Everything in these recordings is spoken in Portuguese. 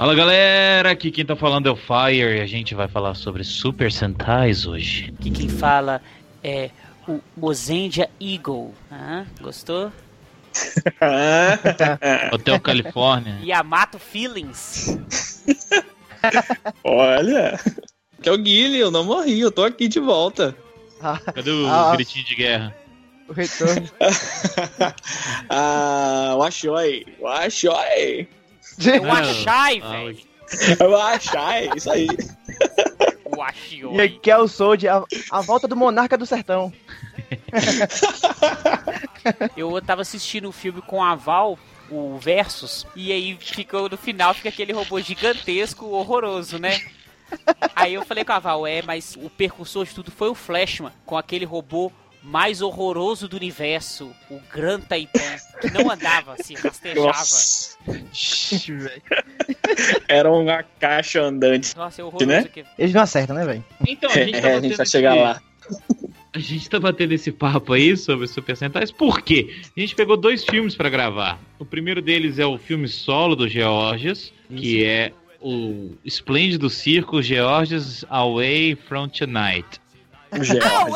Fala galera, aqui quem tá falando é o Fire e a gente vai falar sobre Super Sentais hoje. Aqui quem fala é o Mozendia Eagle. Ah, gostou? Hotel Califórnia. Yamato Feelings. Olha, que é o Guilherme, eu não morri, eu tô aqui de volta. Cadê o Ah. gritinho de guerra? O retorno. ah, o Achoi, o Achoi, O Achai, velho. o Achai, isso aí. O e Achioi. aqui é o Sold, a, a volta do Monarca do Sertão. Eu tava assistindo o filme com a Val, o Versus, e aí ficou no final fica aquele robô gigantesco, horroroso, né? Aí eu falei com a Val, é, mas o percursor de tudo foi o Flashman, com aquele robô mais horroroso do universo, o Gran Titan, que não andava, se rastejava. Nossa. Era uma caixa andante. Nossa, é horroroso Né? aqui. Eles não acertam, né, velho? Então, a gente, É, tá a gente vai chegar esse- lá. A gente tá batendo esse papo aí sobre Super Sentais, por quê? A gente pegou dois filmes pra gravar. O primeiro deles é o filme solo do Georges, que é o Esplêndido Circo Georges Away from Tonight. O Gerard.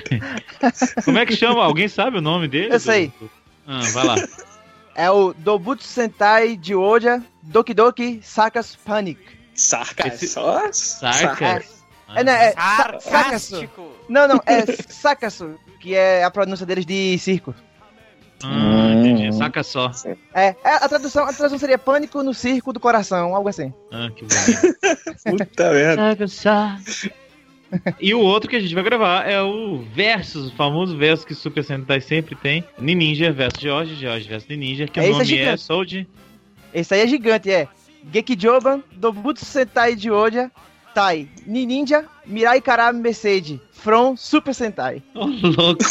Como é que chama? Alguém sabe o nome dele? Eu sei. Ah, vai lá. É o Dobutsu Sentai de Oja Doki Doki Sakas Panic. Sarca, Esse- só. Sarca? É, né, é. Sarcástico. Não, não, é Sakasu, que é a pronúncia deles de circo. Ah, entendi. Hum. Saca só. É, é, a tradução, a tradução seria Pânico no Circo do Coração, algo assim. Ah, que bonito. Puta merda. E o outro que a gente vai gravar é o Versus, o famoso versus que Super Sentai sempre tem. Ninja versus George, George versus Ninja, que É, o é nome é, gigante. Soul Esse aí é gigante, é Gekijoban, Dobutsu Sentai de Oja, Tai, Ninja, Mirai Karame Mercedes, From Super Sentai. Ô, louco.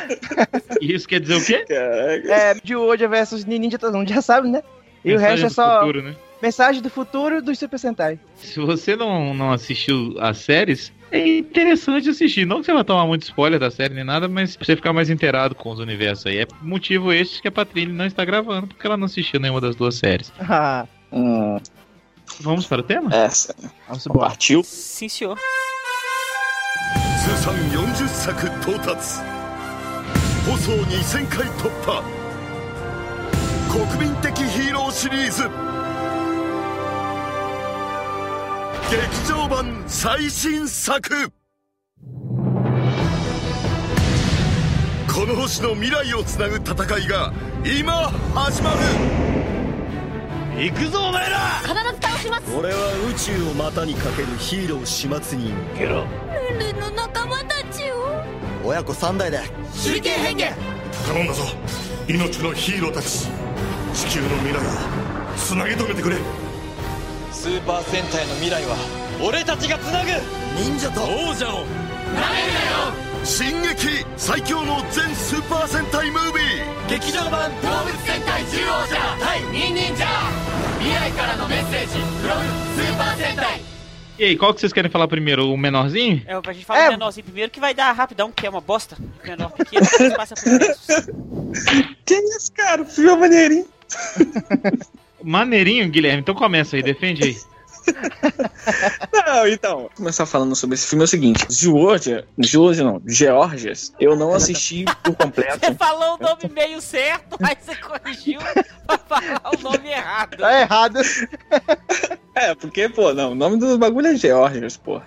Isso quer dizer o quê? Caraca. É, de Oja versus Ninja, todo mundo já sabe, né? E o Mensagem resto é só futuro, né? mensagem do futuro dos Super Sentai. Se você não, não assistiu as séries, é interessante assistir. Não que você vai tomar muito spoiler da série nem nada, mas pra você ficar mais inteirado com os universos aí. É motivo este que a Patrícia não está gravando, porque ela não assistiu nenhuma das duas séries. Ah, Hum, Vamos para o tema? essa. Vamos embora. Partiu? Sim, senhor. 通算40作到達放送2000回突破国民的ヒーローシリーズ 劇場版最新作。この星の未来をつなぐ戦いが今始まる。行くぞお前ら！必ず倒します。俺は宇宙を股にかけるヒーロー始末人。ゲロルンルンの仲間たちを。親子3代で。手裏剣変化頼んだぞ。命のヒーローたち。地球の未来をつなぎ止めてくれスーパー戦隊の未来は俺たちがつなぐ忍者と王者を進撃最強の全スーパー戦隊ムービー劇場版動物戦隊獣王者対ニンニンジャー未来からのメッセージ from スーパー戦隊 E aí, qual que vocês querem falar primeiro? O menorzinho? É, pra gente falar É. do menorzinho primeiro, que vai dar rapidão, que é uma bosta. Menor pequeno, passa por versus. Que isso, cara? O filme é maneirinho. Maneirinho, Guilherme. Então começa aí, defende aí. Não, então, vou começar falando sobre esse filme é o seguinte: Georgia, Georgia não, Georgias, eu não assisti por completo. Você falou o nome meio certo, aí você corrigiu pra falar o nome errado. Tá errado. É, porque, pô, não, o nome do bagulho é Georgias, pô.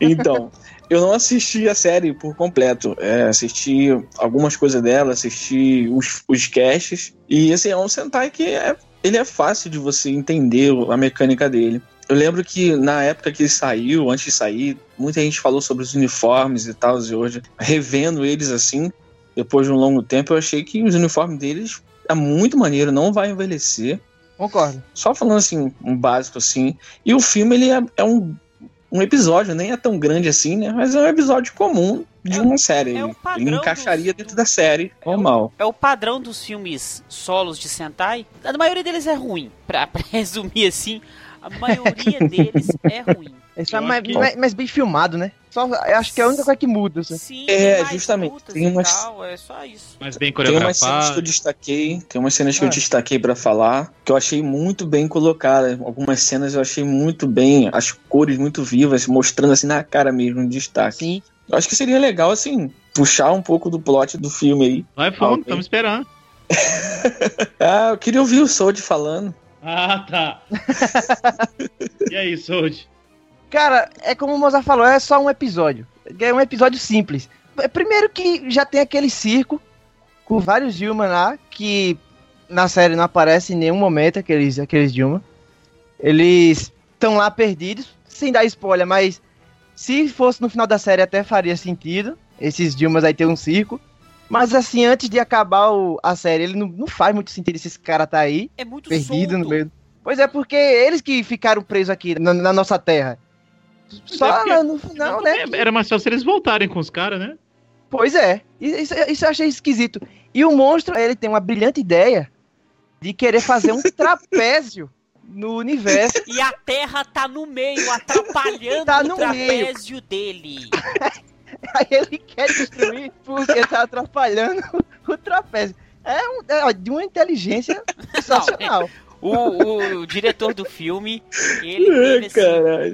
Então, eu não assisti a série por completo. É, assisti algumas coisas dela, assisti os, os casts. E, assim, é um Sentai que é, ele é fácil de você entender a mecânica dele. Eu lembro que na época que ele saiu, antes de sair, muita gente falou sobre os uniformes e tal, e hoje, revendo eles assim, depois de um longo tempo, eu achei que os uniformes deles é muito maneiro, não vai envelhecer Concordo. só falando assim, um básico assim. E o filme, ele é, é um, um episódio, nem é tão grande assim, né? Mas é um episódio comum de uma série. é o padrão ele encaixaria do- dentro da série, normal. É o padrão dos filmes solos de Sentai. A maioria deles é ruim. Pra, pra resumir assim, a maioria deles é ruim. É só Eu mais, acho que- mais- mais bem filmado, né? Só, eu acho que é a única coisa que muda. assim. Sim, É, tem mais justamente, tem umas- tal, é só isso. Mas bem Tem umas cenas que eu coreografado. destaquei, tem umas cenas que eu Ah. destaquei pra falar, que eu achei muito bem colocadas. Algumas cenas eu achei muito bem, as cores muito vivas, mostrando assim na cara mesmo, um destaque. Sim. Eu acho que seria legal, assim, puxar um pouco do plot do filme aí. Vai fundo, estamos esperando. Ah, eu queria ouvir o Sold falando. Ah, tá. e aí, Sold? Cara, é como o Mozart falou, é só um episódio. É um episódio simples. É, Primeiro que já tem aquele circo com vários Dilma lá, que na série não aparece em nenhum momento aqueles, aqueles Dilma. Eles estão lá perdidos, sem dar spoiler, mas se fosse no final da série até faria sentido. Esses Dilmas aí ter um circo. Mas assim, antes de acabar o- a série, ele não, não faz muito sentido esses caras tá aí É muito perdido solto. no meio. Pois é, porque eles que ficaram presos aqui na, na nossa terra. Só porque- no, final, né? É, Era mais fácil eles voltarem com os caras, né? Pois é. Isso, isso eu achei esquisito. E o monstro, ele tem uma brilhante ideia de querer fazer um trapézio no universo. E a Terra tá no meio, atrapalhando Tá o no trapézio dele. Aí ele quer destruir porque tá atrapalhando o trapézio. É, um- é de uma inteligência sensacional. O, o- o diretor do filme, ele teve assim,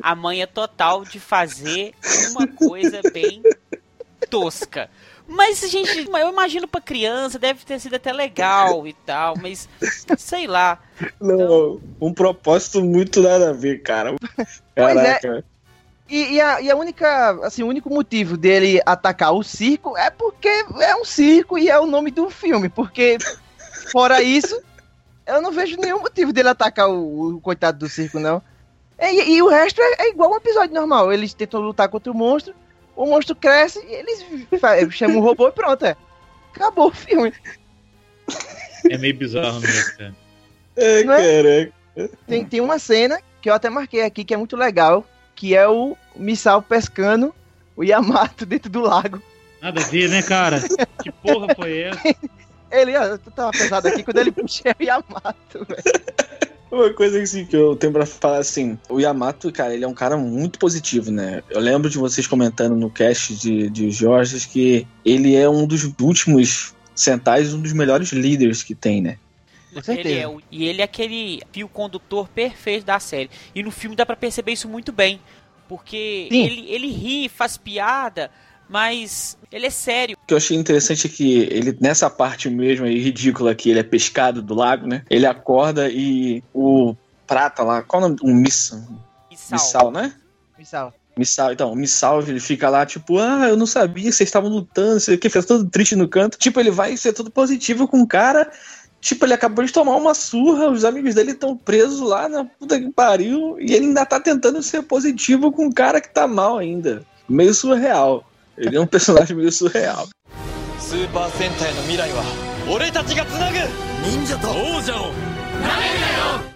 a manha total de fazer uma coisa bem tosca. Mas, gente, eu imagino pra criança, deve ter sido até legal e tal, mas sei lá. Não, um propósito muito nada a ver, cara. é. Caraca. E, e a, e a única, assim, o único motivo dele atacar o circo é porque é um circo e é o nome do filme. Porque, fora isso, eu não vejo nenhum motivo dele atacar o, o coitado do circo, não. E, e o resto é, é igual um episódio normal. Eles tentam lutar contra o monstro, o monstro cresce e eles chamam o robô e pronto, é. Acabou o filme. É meio bizarro mesmo, cara. É, Não é? caraca. Tem, tem uma cena que eu até marquei aqui que é muito legal, que é o Missal pescando o Yamato dentro do lago. Nada a ver, né, cara? Que porra foi essa? Ele, ó, eu tava pesado aqui quando ele puxa o Yamato, velho. Uma coisa assim, que eu tenho pra falar assim, o Yamato, cara, ele é um cara muito positivo, né? Eu lembro de vocês comentando no cast de, de Jorge que ele é um dos últimos Sentais, um dos melhores líderes que tem, né? Com certeza. Ele é, o- e ele é aquele fio condutor perfeito da série. E no filme dá pra perceber isso muito bem. Porque Sim. ele, ele ri, faz piada, mas ele é sério. O que eu achei interessante é que ele, nessa parte mesmo aí, ridícula, que ele é pescado do lago, né? Ele acorda e o Prata lá, qual o nome? O Missa, E sal. Missal, né? Missal. Missal, então, o Missal, ele fica lá, tipo, ah, eu não sabia que vocês estavam lutando, sei o que, fica todo triste no canto. Tipo, ele vai ser todo positivo com o cara. Tipo, ele acabou de tomar uma surra, os amigos dele estão presos lá na puta que pariu, e ele ainda tá tentando ser positivo com um cara que tá mal ainda. Meio surreal. Ele é um personagem meio surreal. Super Sentai no Mirai wa ga tsunagu ninja to ouja o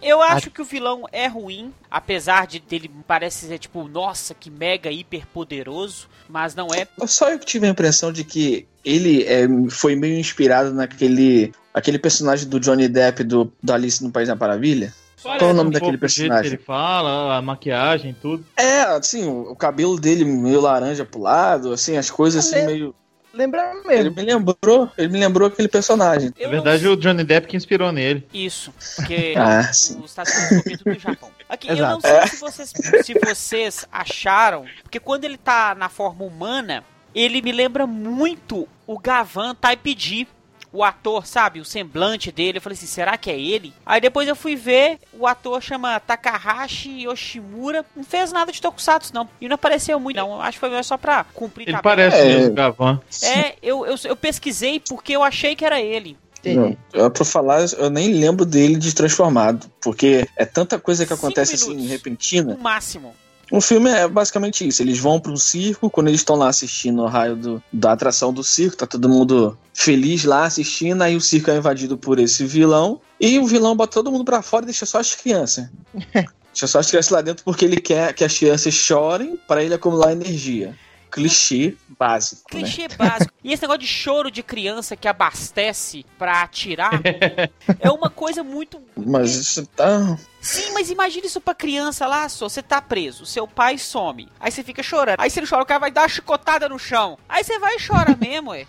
eu acho que o vilão é ruim, apesar de ele parece ser tipo, nossa, que mega hiper poderoso, mas não é. Só eu tive a impressão de que ele é, foi meio inspirado naquele aquele personagem do Johnny Depp do, do Alice no País da Maravilha. Qual é o nome Um daquele pouco o jeito que personagem? ele fala, a maquiagem, tudo. É, assim, o, o cabelo dele meio laranja pro lado, assim, as coisas assim É. meio. Lembra Ele mesmo. me lembrou, ele me lembrou aquele personagem. Eu Na verdade, não... o Johnny Depp que inspirou nele. Isso, porque Ah, sim. os Estados Unidos copiam tudo do Japão. Aqui, eu não Exato. sei se vocês, se vocês acharam, porque quando ele tá na forma humana, ele me lembra muito o Gavan Type D. O ator, sabe? O semblante dele. Eu falei assim, será que é ele? Aí depois eu fui ver, o ator chama Takahashi Yoshimura. Não fez nada de Tokusatsu, não. E não apareceu muito, não. Acho que foi só pra cumprir Ele tabela. parece É. mesmo o Gavan. É, eu, eu, eu pesquisei porque eu achei que era ele. Não, eu, pra falar, eu nem lembro dele de transformado, porque é tanta coisa que acontece assim, minutos. repentina. No máximo. O filme é basicamente isso. Eles vão para um circo, quando eles estão lá assistindo o raio do- da atração do circo, tá todo mundo feliz lá assistindo, aí o circo é invadido por esse vilão, e o vilão bota todo mundo pra fora e deixa só as crianças. deixa só as crianças lá dentro porque ele quer que as crianças chorem para ele acumular energia. Clichê básico, né? Clichê básico. E esse negócio de choro de criança que abastece pra atirar é uma coisa muito. Mas isso tá. Sim, mas imagina isso pra criança lá, só. Você tá preso, seu pai some. Aí você fica chorando. Aí você chora, o cara vai dar uma chicotada no chão. Aí você vai e chora mesmo, ué.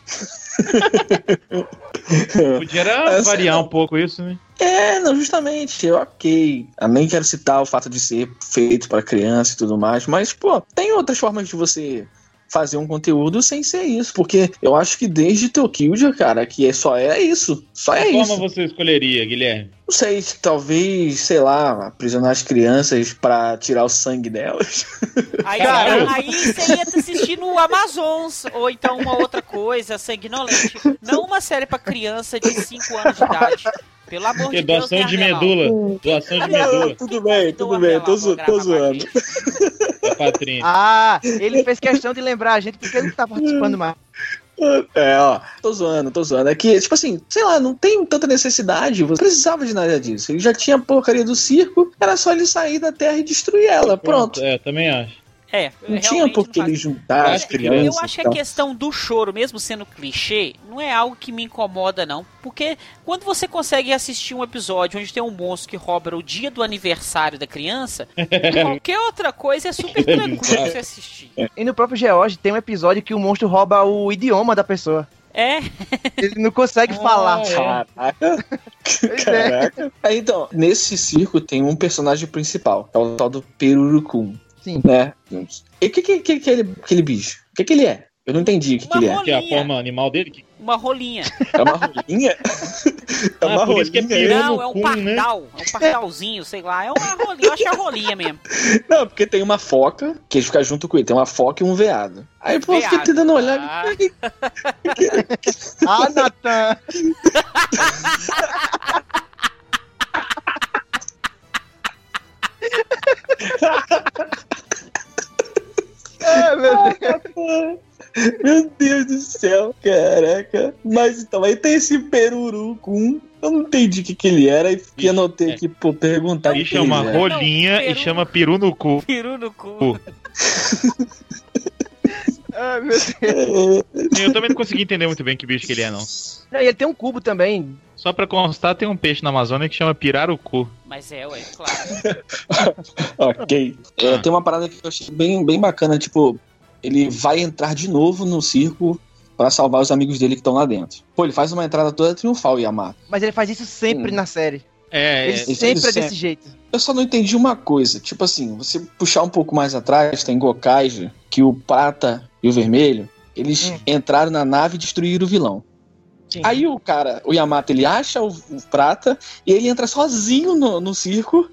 Podia variar não. um pouco isso, né? É, não, justamente, ok. Eu nem quero citar o fato de ser feito pra criança e tudo mais, mas, pô, tem outras formas de você fazer um conteúdo sem ser isso, porque eu acho que desde Tokyo, cara, que é só é isso, só é Que isso. forma você escolheria, Guilherme? Não sei, talvez, sei lá, aprisionar as crianças pra tirar o sangue delas. Aí, Caralho. aí você ia assistir no Amazons, ou então uma outra coisa, sanguinolente. Não uma série pra criança de 5 anos de idade. Pelo amor Porque de Deus, doação né, de medula. Doação de medula tudo bem, tudo bem, tô, zo- tô zoando. Patrícia. Ah, ele fez questão de lembrar a gente porque ele não tá participando mais. É, ó, tô zoando, tô zoando. É que, tipo assim, sei lá, não tem tanta necessidade, você precisava de nada disso. Ele já tinha a porcaria do circo, era só ele sair da terra e destruir ela, pronto. É, também acho. É, Não tinha por que ele juntar Eu as acho que- crianças. Eu acho que a questão do choro, mesmo sendo clichê, não é algo que me incomoda, não. Porque quando você consegue assistir um episódio onde tem um monstro que rouba o dia do aniversário da criança, qualquer outra coisa é super tranquilo você assistir. E no próprio George tem um episódio que o monstro rouba o idioma da pessoa. É, Ele não consegue Ah, falar. é. Caraca. É. Caraca. Aí, então, nesse circo tem um personagem principal, que é o tal do Perurucum, Sim. né? E o que, que, que, que ele, aquele bicho? O que, que ele é? Eu não entendi o que, que ele é. Que é a Rolinha. forma animal dele. Que... uma rolinha. É uma rolinha? É uma Ah, que é rolinha? peru. Não, é um né? pardal. É um pardalzinho, sei lá. É uma rolinha. Eu acho que é rolinha mesmo. Não, porque tem uma foca, que ficam junto com ele. Tem uma foca e um veado. Aí, pô, eu fiquei tentando olhar. Ah. Ah, aí tem esse perurucum. Eu não entendi o que, que ele era e fiquei Bicho, anotei é. aqui, pô, perguntar o que E chama ele é. rolinha Não, e chama peru no cu. Peru no cu. Ah, meu Deus. Eu também não consegui entender muito bem que bicho que ele é, não. Não, e ele tem um cubo também. Só pra constar, tem um peixe na Amazônia que chama pirarucu. Mas é, ué, claro. Ok. É, tem uma parada que eu achei bem, bem bacana, tipo, ele vai entrar de novo no circo pra salvar os amigos dele que estão lá dentro. Pô, ele faz uma entrada toda triunfal, o Yamato. Mas ele faz isso sempre Hum. na série. É, Ele é, isso sempre é sempre. desse jeito. Eu só não entendi uma coisa. Tipo assim, você puxar um pouco mais atrás, tem Gokaiger, que o prata e o vermelho, eles Hum. entraram na nave e destruíram o vilão. Sim. Aí o cara, o Yamato, ele acha o, o prata e ele entra sozinho no, no circo.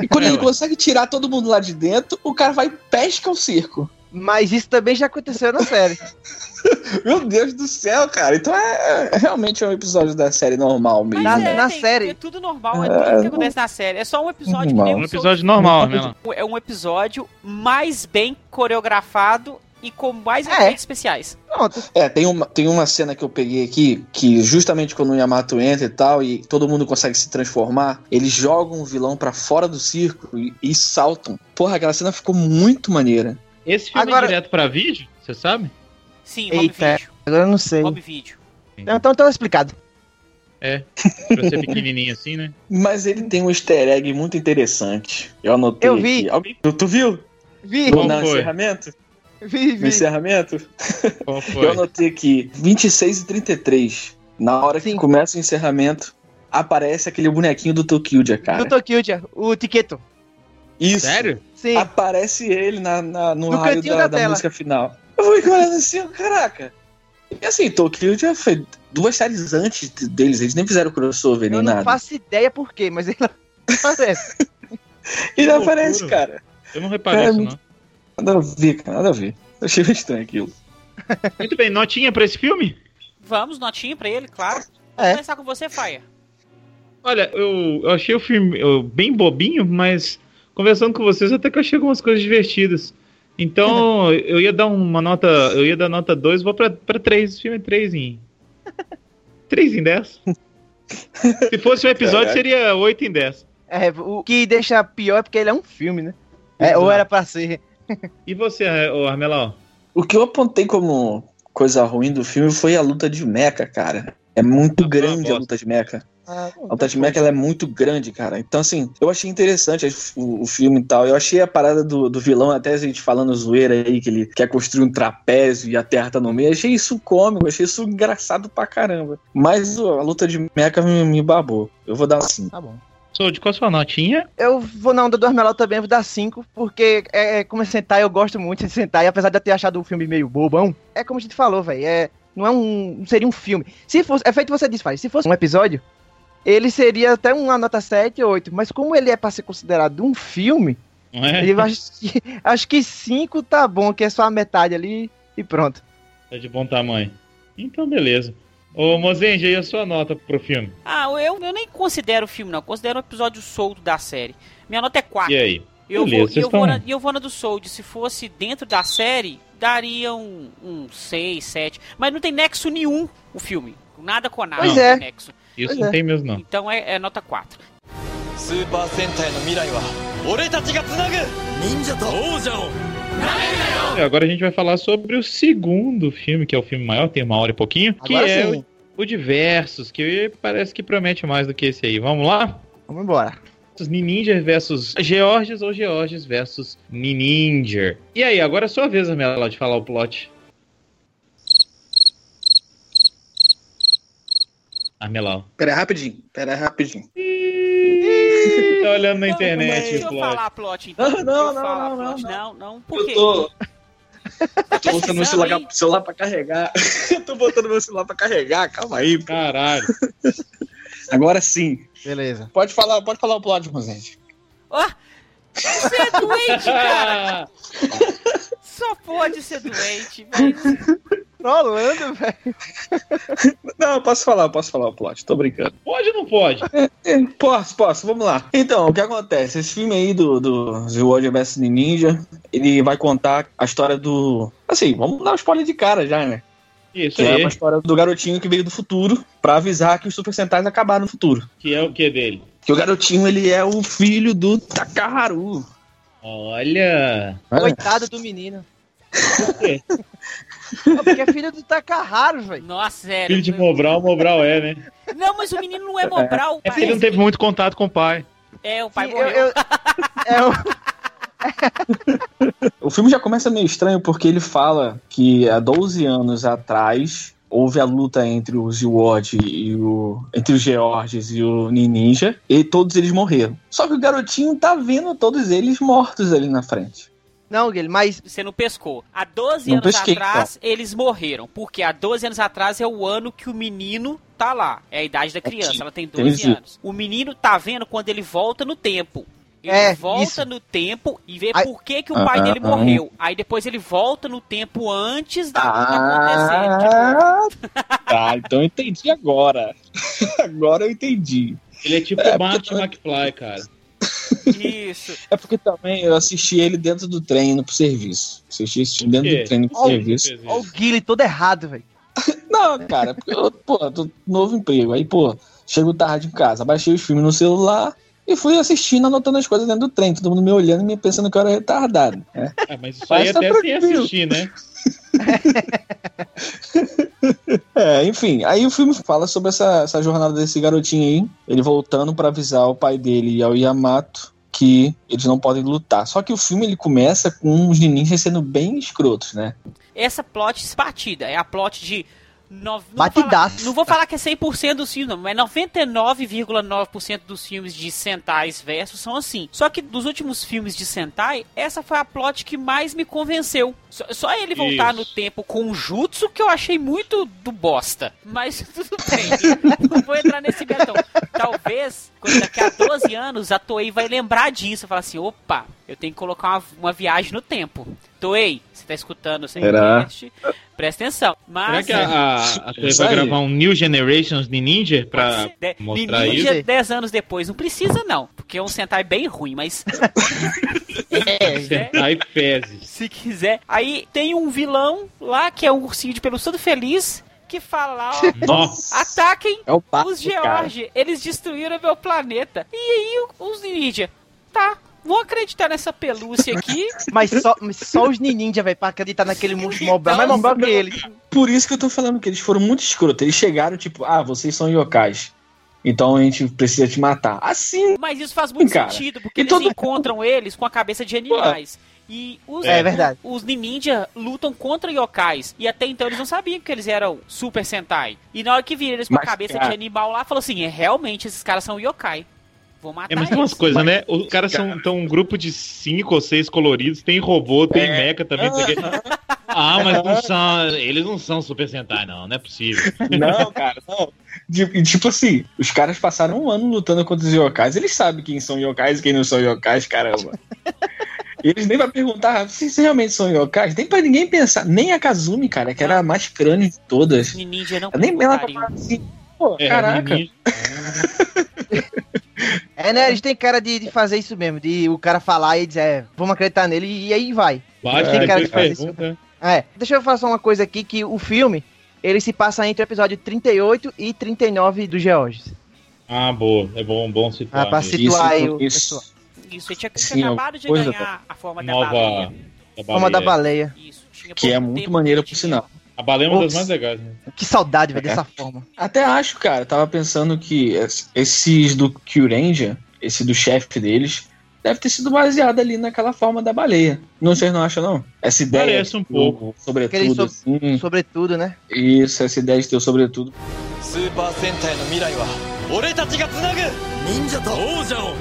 E quando É, ele ué. consegue tirar todo mundo lá de dentro, o cara vai e pesca o circo. Mas isso também já aconteceu na série. Meu Deus do céu, cara. Então é, é realmente um episódio da série normal mesmo. Na- né? na tem- série. É tudo normal, é tudo que acontece na série. É só um episódio Normal. um episódio normal, né? É um episódio mais bem coreografado e com mais É. efeitos especiais. Pronto. É, tem uma, tem uma cena que eu peguei aqui, que justamente quando o Yamato entra e tal, e todo mundo consegue se transformar, eles jogam o vilão pra fora do circo e, e saltam. Porra, aquela cena ficou muito maneira. Esse filme Agora- é direto pra vídeo, você sabe? Sim, Rob Eita. Vídeo. Agora eu não sei. Rob Vídeo. Então tá explicado. Pra ser pequenininho assim, né? Mas ele tem um easter egg muito interessante. Eu anotei Eu vi. aqui. Alguém, tu, tu viu? Vi, no foi? encerramento? vi, No vi. encerramento? Qual Eu foi? anotei aqui, 26 e 33. Na hora que Sim. começa o encerramento, aparece aquele bonequinho do Tokyo, cara. Do Tokyo, o Tiqueto. Isso. Sério? Sim. Aparece ele na, na- no No raio da, da da música final. Eu vou olhando assim, caraca. E assim, Tokyo já foi duas séries antes de- deles, eles nem fizeram crossover Eu nem não nada. faço ideia por quê, mas ele aparece. E loucura. aparece, cara. Eu não reparei isso, não. Nada a ver, cara, nada a ver. Eu achei meio estranho aquilo. Muito bem, notinha pra esse filme? Vamos, notinha pra ele, claro. Vou É. começar com você, Faia. Olha, eu, eu achei o filme eu, bem bobinho, mas conversando com vocês até que eu achei algumas coisas divertidas. Então, eu ia dar uma nota, eu ia dar nota 2, vou pra, pra 3, esse filme é 3 em 3 em 10. Se fosse um episódio Caraca. seria 8 em 10. É, o que deixa pior é porque ele é um filme, né? É, ou era pra ser. E você, ô Armelau? O que eu apontei como coisa ruim do filme foi a luta de mecha, cara. É muito Ah, grande a luta de mecha. A luta de mecha ela é muito grande, cara. Então, assim, eu achei interessante o, o filme e tal. Eu achei a parada do, do vilão, até a gente falando zoeira aí, que ele quer construir um trapézio e a terra tá no meio. Achei isso cômico, achei isso engraçado pra caramba. Mas ó, a luta de mecha me, me babou. Eu vou dar 5. Tá bom. Sou de qual a sua notinha? Eu vou na onda do Armelão também, eu vou dar 5, porque é, é, como é Sentai, eu gosto muito de Sentai, apesar de eu ter achado o filme meio bobão. É como a gente falou, velho, é, não é um, não seria um filme. Se fosse, é feito você diz, faz, se fosse um episódio, ele seria até uma nota 7 ou 8, mas como ele é pra ser considerado um filme, é? eu acho que, acho que 5 tá bom, que é só a metade ali e pronto. Tá de bom tamanho. Então, beleza. Ô, Mozenja, e a sua nota pro filme? Ah, eu, eu nem considero o filme, não. Eu considero um episódio solto da série. Minha nota é 4. E aí? Eu Beleza, vou, eu, vou na, eu vou na do Sold. Se fosse dentro da série, daria um, um 6, 7. Mas não tem nexo nenhum o filme. Nada com nada. Pois é. nexo. Isso Pois não é. tem mesmo, não. Então é, é nota 4. スーパー戦隊の未来は俺たちがつなぐ忍者と王者を E agora a gente vai falar sobre o segundo filme, que é o filme maior, tem uma hora e pouquinho, que Agora é sim, o, o Diversos, que parece que promete mais do que esse aí. Vamos lá? vamos embora. Ninja versus Georges ou Georges versus Ninja. E aí, agora é sua vez, Amela, de falar o plot. Armelau. Pera aí, rapidinho. Pera aí, rapidinho. Tá olhando na Não, internet Deixa eu plot. falar plot, então. Não, não, não, falar não, plot. não. Não, não, por Eu quê? tô, eu tô botando meu celular, celular pra carregar. eu tô botando meu celular pra carregar, calma aí. pô. Caralho. Agora sim. Beleza. Pode falar, pode falar o plot, Rosente. Ó, você é doente, cara. Só pode ser doente. Mas... Trolando, velho. Não, eu posso falar, eu posso falar o plot, tô brincando. Pode ou não pode? É, Posso, posso, vamos lá. Então, o que acontece? Esse filme aí do, do The World vs Ninja, ele vai contar a história do. Assim, vamos dar um spoiler de cara já, né? Isso Que é aí. uma história do garotinho que veio do futuro pra avisar que os Super Sentais acabaram no futuro. Que é o que dele? Que o garotinho, ele é o filho do Takaharu. Olha. Coitado do menino. Por quê? Porque é filho do Takararo, velho. Nossa, sério. Filho de Mobral, Mobral é, né? Não, mas o menino não é Mobral. É porque ele não teve muito contato com o pai. É, o pai Sim, morreu. eu- eu- é o- O filme já começa meio estranho porque ele fala que há 12 anos atrás houve a luta entre o Zeward e o. entre os Georges e o Ninja, e todos eles morreram. Só que o garotinho tá vendo todos eles mortos ali na frente. Não, Guilherme, mas Você não pescou. Há 12 Não anos pesquei, atrás, eles morreram. Porque há 12 anos atrás é o ano que o menino tá lá. É a idade da criança, ela tem 12 Entendi. anos. O menino tá vendo quando ele volta no tempo. Ele É, volta isso. no tempo e vê Aí- por que, que o pai Ah, dele ah, morreu. Aí depois ele volta no tempo antes da luta acontecer. Tipo, Ah, tá, então eu entendi agora. agora eu entendi. Ele é tipo É, o Martin McFly, cara. Isso. É porque também eu assisti ele dentro do trem indo pro serviço. Assisti esse filme dentro do trem indo pro que serviço. ó o? Guilherme todo errado, velho. Não, cara, porque eu, pô, tô no novo emprego. Aí, pô, chego tarde em casa, baixei os filmes no celular e fui assistindo, anotando as coisas dentro do trem. Todo mundo me olhando e me pensando que eu era retardado. né? Ah, mas isso Mas aí tá até sem tranquilo. assistir, né? É, enfim, aí o filme fala sobre essa, essa jornada desse garotinho aí, ele voltando pra avisar o pai dele e ao Yamato que eles não podem lutar. Só que o filme ele começa com os ninjas sendo bem escrotos, né? Essa plot batida. É a plot de. No, não, vou falar, Batidaço. não vou falar que é 100% dos filmes, não, mas 99,9% dos filmes de Sentais versus são assim. Só que dos últimos filmes de Sentai, essa foi a plot que mais me convenceu. Só, só ele voltar Isso. no tempo com o Jutsu que eu achei muito do bosta. Mas tudo bem. não vou entrar nesse betão. Talvez, quando daqui a 12 anos, a Toei vai lembrar disso. Falar assim: opa, eu tenho que colocar uma, uma viagem no tempo. Toei, você tá escutando sem Será? podcast? Presta atenção. Será Mas. que a, a, a Toei vai gravar um New Generations de Ninja pra de, mostrar Ninja isso? 10 anos depois. Não precisa, não. Porque é um Sentai bem ruim, mas É, Sentai fezes. se quiser. Aí tem um vilão lá, que é um ursinho de pelo todo feliz, que fala lá, ó, Nossa. ataquem É o papo, os cara. George. Eles destruíram meu planeta. E aí os ninja, tá, vou acreditar nessa pelúcia aqui. mas só, mas só os ninja, velho, pra acreditar naquele monstro mobral. Mais mobral que ele. Por isso que eu tô falando que eles foram muito escrotos. Eles chegaram, tipo, ah, vocês são yokais. Então a gente precisa te matar. Assim, Mas isso faz muito Cara, sentido, porque e eles todo encontram eles com a cabeça de animais. E os, É verdade. os ninja lutam contra yokais. E até então eles não sabiam que eles eram Super Sentai. E na hora que viram eles com a cabeça cara- de animal lá, falou assim: é, realmente esses caras são yokai. Vou matar É, mas tem umas coisas, né? Os caras são tão um grupo de cinco ou seis coloridos, tem robô, tem É. mecha também, quê. Ah, mas não são. Eles não são Super Sentai, não, não é possível. Não, cara, não. Tipo, e, tipo assim, os caras passaram um ano lutando contra os yokais. Eles sabem quem são yokais e quem não são yokais, caramba. E eles nem vão perguntar se se realmente são yokais. Nem pra ninguém pensar. Nem a Kazumi, cara, que era a mais crânio de todas. Ninja não Nem ela pra assim, pô, É, caraca. ninja. É, né? Eles têm cara de, de fazer isso mesmo, de o cara falar e dizer, é, vamos acreditar nele, e aí vai. Bate, Tem cara depois que faz isso. É, deixa eu falar só uma coisa aqui, que o filme, ele se passa entre o episódio 38 e 39 do Georges. Ah, boa. É bom, bom Ah, situar. pra mesmo. situar aí o isso. pessoal. Isso, ele tinha, tinha Sim, acabado de coisa, ganhar a forma da baleia. Nova. da Forma da baleia. baleia. Isso, tinha Que é pouco muito tempo maneira, que por tinha. sinal. A baleia é uma das Ops. mais legais, né? Que saudade, velho, É. dessa forma. Até acho, cara, tava pensando que es- esses do Kyuranger, esse do chefe deles, deve ter sido baseado ali naquela forma da baleia. Não vocês não acham, não? Essa ideia. Parece um do pouco. Sobretudo, Aquele assim. Sobretudo, né? Isso, essa ideia de ter o sobretudo. スーパー戦隊の未来は俺たちがつなぐ忍者と王者を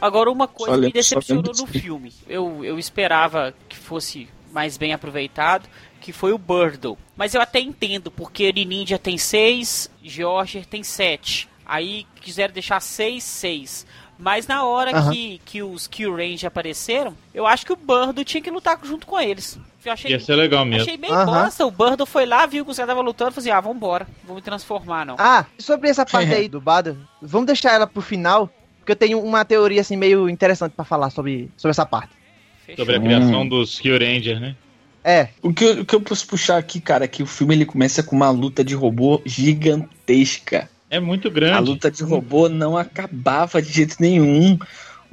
Agora, uma coisa Só me decepcionou no filme. Eu, eu esperava que fosse mais bem aproveitado, que foi o Birdle. Mas eu até entendo, porque Ninja tem 6, Georger tem 7. Aí quiseram deixar 6, 6. Mas na hora que, que os Kill Range apareceram, eu acho que o Birdle tinha que lutar junto com eles. Eu achei, Ia ser legal mesmo. achei bem bosta. O Birdle foi lá, viu que os caras estavam lutando e falou assim: ah, vambora, vou me transformar não. Ah, sobre essa parte aí do Bado, vamos deixar ela pro final, porque eu tenho uma teoria assim meio interessante pra falar sobre, sobre essa parte. Fechou. Sobre a criação dos Kill Ranger, né? É, O que, eu, o que eu posso puxar aqui, cara, é que o filme ele começa com uma luta de robô gigantesca. É muito A grande. luta de robô não acabava de jeito nenhum.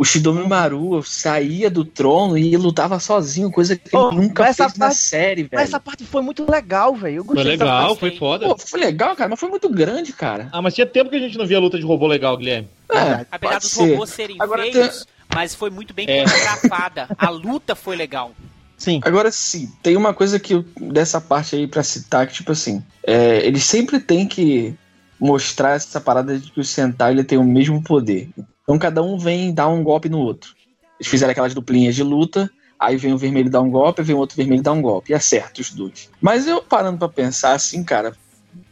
O Shidomi Maru saía do trono e lutava sozinho, coisa que Oh, ele nunca fez na parte- série, velho. mas essa parte foi muito legal, velho. Eu Foi legal, foi foda. Pô, foi legal, cara, mas foi muito grande, cara. Ah, mas tinha tempo que a gente não via luta de robô legal, Guilherme. É, Apesar dos ser. robôs serem Agora feios, mas foi muito bem É. coreografada. A luta foi legal. Sim. Agora sim, tem uma coisa que eu- dessa parte aí pra citar que, tipo assim, é, eles sempre têm que mostrar essa parada de que o Sentai ele tem o mesmo poder. Então cada um vem dar um golpe no outro. Eles fizeram aquelas duplinhas de luta, aí vem o vermelho dar um golpe, vem o outro vermelho dar um golpe, e acerta os dois. Mas eu parando pra pensar assim, cara,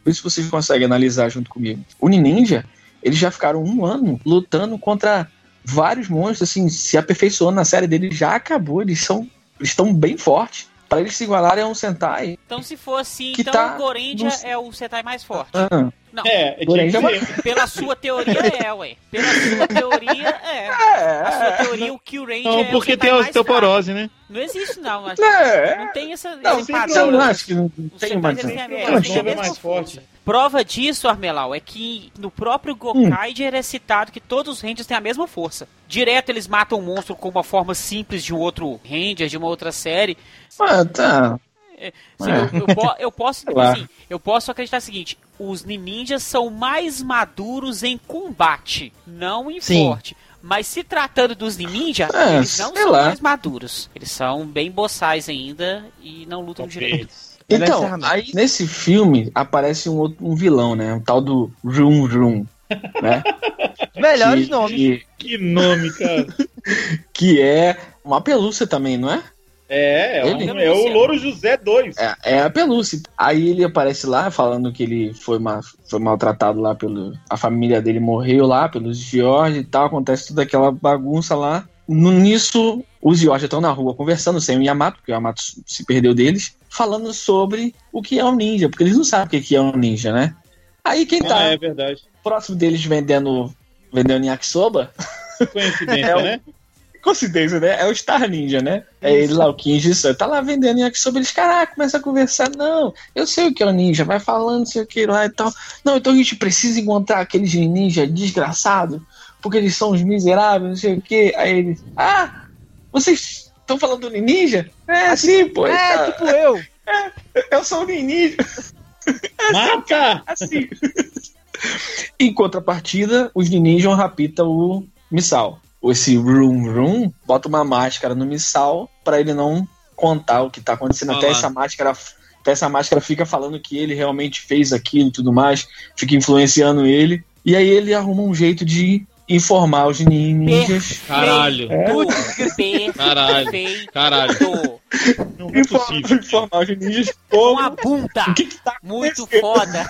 por isso vocês conseguem analisar junto comigo. O Ninja, eles já ficaram um ano lutando contra vários monstros, assim, se aperfeiçoando na série deles, já acabou, eles são eles estão bem fortes. Pra eles se igualarem a um Sentai. Então, se for assim, então tá o Gorendia no- é o Sentai mais forte. Ah, Não, É, é ser. pela sua teoria é, ué. Pela sua teoria é. A sua é, teoria, o Kill Ranger Não, é porque tem a mais osteoporose, né? Não existe, não. Mas é. Não tem essa, Não, esse padrão. eu não acho que não tem uma. Sentais, eles têm a- Sempre eles o têm a mais mais forte. Prova disso, Armelau, é que no próprio Gokaiger é citado que todos os Rangers têm a mesma força. Direto eles matam um monstro com uma forma simples de um outro Ranger, de uma outra série. Ah, tá. Assim, É. eu, eu po- eu posso, assim, eu posso acreditar o seguinte: os ninjas são mais maduros em combate, não em Sim. forte. Mas se tratando dos ninja, É, eles não são lá. mais maduros. Eles são bem boçais ainda e não lutam direito. Melhor Então, aí nesse filme aparece um outro um vilão, né? Um tal do Rum Rum, né? Melhores que, nomes. Que, Que nome, cara. que é uma pelúcia também, não é? É, é, Ele? um- é o Louro José 2. É, é a pelúcia. Aí ele aparece lá falando que ele foi, ma- foi maltratado lá pelo. A família dele morreu lá pelos George e tal. Acontece toda aquela bagunça lá. Nisso, os George estão na rua conversando sem o Yamato, porque o Yamato se perdeu deles, falando sobre o que é um ninja, porque eles não sabem o que é um ninja, né? Aí quem tá Ah, é próximo deles vendendo, vendendo yakisoba, Coincidência, É o- né? coincidência, né? É o Star Ninja, né? É ele lá, o Kinji San, tá lá vendendo yakisoba, eles, caraca, começa a conversar, não, eu sei o que é o ninja, vai falando, sei o que lá e tal. Não, então a gente precisa encontrar aqueles ninja desgraçados, porque eles são os miseráveis, não sei o que. Aí ele, ah, vocês estão falando do ninja? É, sim, pô, É, então, tipo eu. eu sou o ninja, Mata! assim. Em contrapartida, os ninjas raptam o Missal. Esse Room Room bota uma máscara no Missal pra ele não contar o que tá acontecendo. Até essa máscara. Até essa máscara fica falando que ele realmente fez aquilo e tudo mais, fica influenciando ele. E aí ele arruma um jeito de informar os ninjas. Caralho. Perfeito. Caralho. Perfeito. Caralho. Não é Informa- possível. informar os ninjas Com a bunda. O que que tá Muito foda.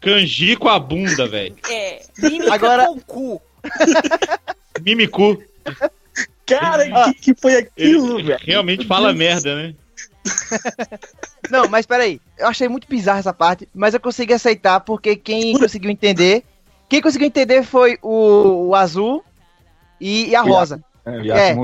Kanji com a bunda, velho. É, mímica Agora- com cu. Mimiku. Cara, o Ah. que, que foi aquilo, velho? realmente fala merda, né? Não, mas peraí. Eu achei muito bizarra essa parte, mas eu consegui aceitar porque quem conseguiu entender. Quem conseguiu entender foi o, o azul e, e a rosa. É,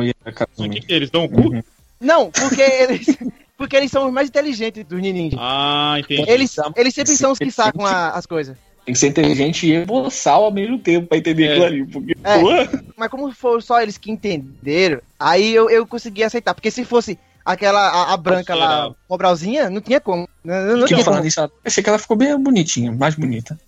e que eles dão o cu? Uhum. Não, porque eles. Porque eles são os mais inteligentes dos ninjas. Ah, entendi. Eles, eles sempre são os que sacam a- as coisas. Tem que ser inteligente e boçal ao mesmo tempo pra entender É. aquilo ali. Porque, É. Mas como foram só eles que entenderam, aí eu, eu consegui aceitar. Porque se fosse aquela, a, a branca lá, cobralzinha, não tinha como. Não, não que tinha falando como. nisso, eu achei que ela ficou bem bonitinha, mais bonita.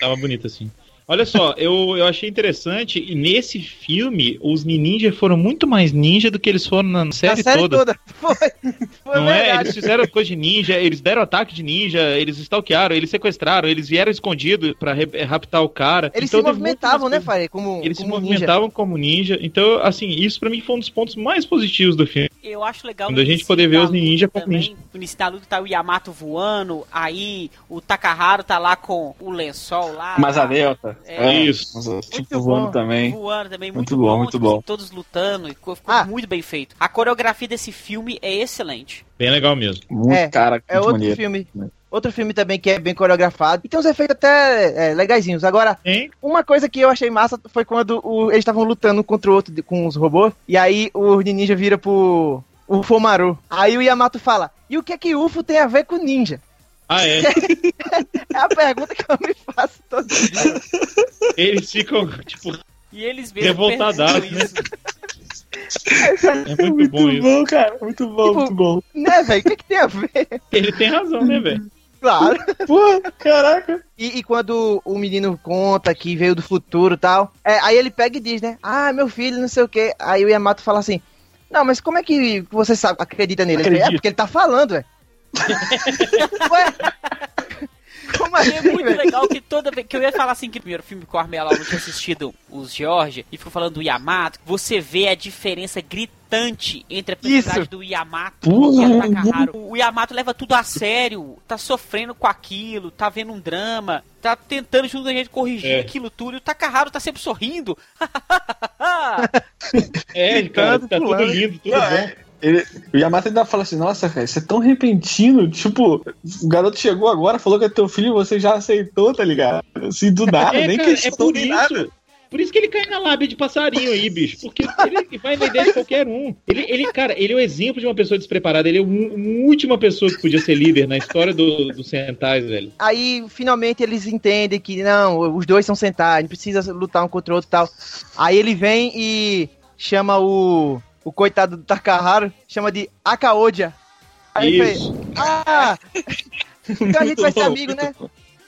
Tava bonito assim. Olha só, eu, eu achei interessante, e nesse filme, os ninja foram muito mais ninja do que eles foram na série, a série toda. toda. Foi. Foi Não é? verdade. Eles fizeram coisa de ninja, eles deram ataque de ninja, eles stalkearam, eles sequestraram, eles vieram escondidos pra re- raptar o cara. Eles Então, se movimentavam, né, Farei? Como. Eles se como ninja. movimentavam como ninja. Então, assim, isso pra mim foi um dos pontos mais positivos do filme. Eu acho legal. Quando a gente poder ver os ninja luta como No início da luta tá o Yamato voando, aí o Takaharu tá lá com o lençol lá. Mas a Delta. É. Isso. Mas, Muito tipo, voando bom. também. Voando também, Muito muito, bom, bom, muito tipo bom. todos lutando, e ficou, Ah. muito bem feito. A coreografia desse filme é excelente. Bem legal mesmo. Muito É, cara, É outro maneiro. filme. Outro filme também que é bem coreografado. E tem uns efeitos até é, legaisinhos. Agora, Hein? uma coisa que eu achei massa foi quando o- eles estavam lutando um contra o outro de- com os robôs. E aí o ninja vira pro o Fomaru. Aí o Yamato fala: E o que é que UFO tem a ver com ninja? Ah, é. É a pergunta que eu me faço todo dia. Eles ficam, tipo, E eles perguntam né? isso. é muito, bom isso. bom, cara. Muito bom, Tipo, muito bom. Né, velho? O que, que tem a ver? Ele tem razão, né, velho? Claro. Pô, caraca. E, e quando o menino conta que veio do futuro e tal, é, aí ele pega e diz, né? Ah, meu filho, não sei o quê. Aí o Yamato fala assim: Não, mas como é que você sabe, acredita nele? Ele fala, é Acredito. porque ele tá falando, é. Ué? Como E assim, é muito velho? legal que toda vez que eu ia falar assim que no primeiro filme que o Armelau não tinha assistido os George e ficou falando do Yamato, você vê a diferença gritante entre a personagem Isso. do Yamato e a Takaharu. O Yamato leva tudo a sério, tá sofrendo com aquilo, tá vendo um drama, tá tentando junto com a gente corrigir É. aquilo tudo e o Takaharu tá sempre sorrindo. É, cara, tá tudo pulando. lindo, tudo Não, bom. é. Ele, o Yamato ainda fala assim, nossa, cara, isso é tão repentino, tipo, o garoto chegou agora, falou que é teu filho e você já aceitou, tá ligado? Assim, do nada, É, nem cara, é questionou por nem isso. nada. Por isso que ele cai na lábia de passarinho aí, bicho. Porque ele vai na ideia de qualquer um. Ele, ele, cara, ele é o exemplo de uma pessoa despreparada. Ele é a última pessoa que podia ser líder na história do, do Sentais, velho. Aí finalmente eles entendem que não, os dois são Sentai, não precisa lutar um contra o outro e tal. Aí ele vem e chama o, o coitado do Takaharu, chama de Akaoja. Aí ele Isso. faz, ah, então a gente vai ser amigo, né?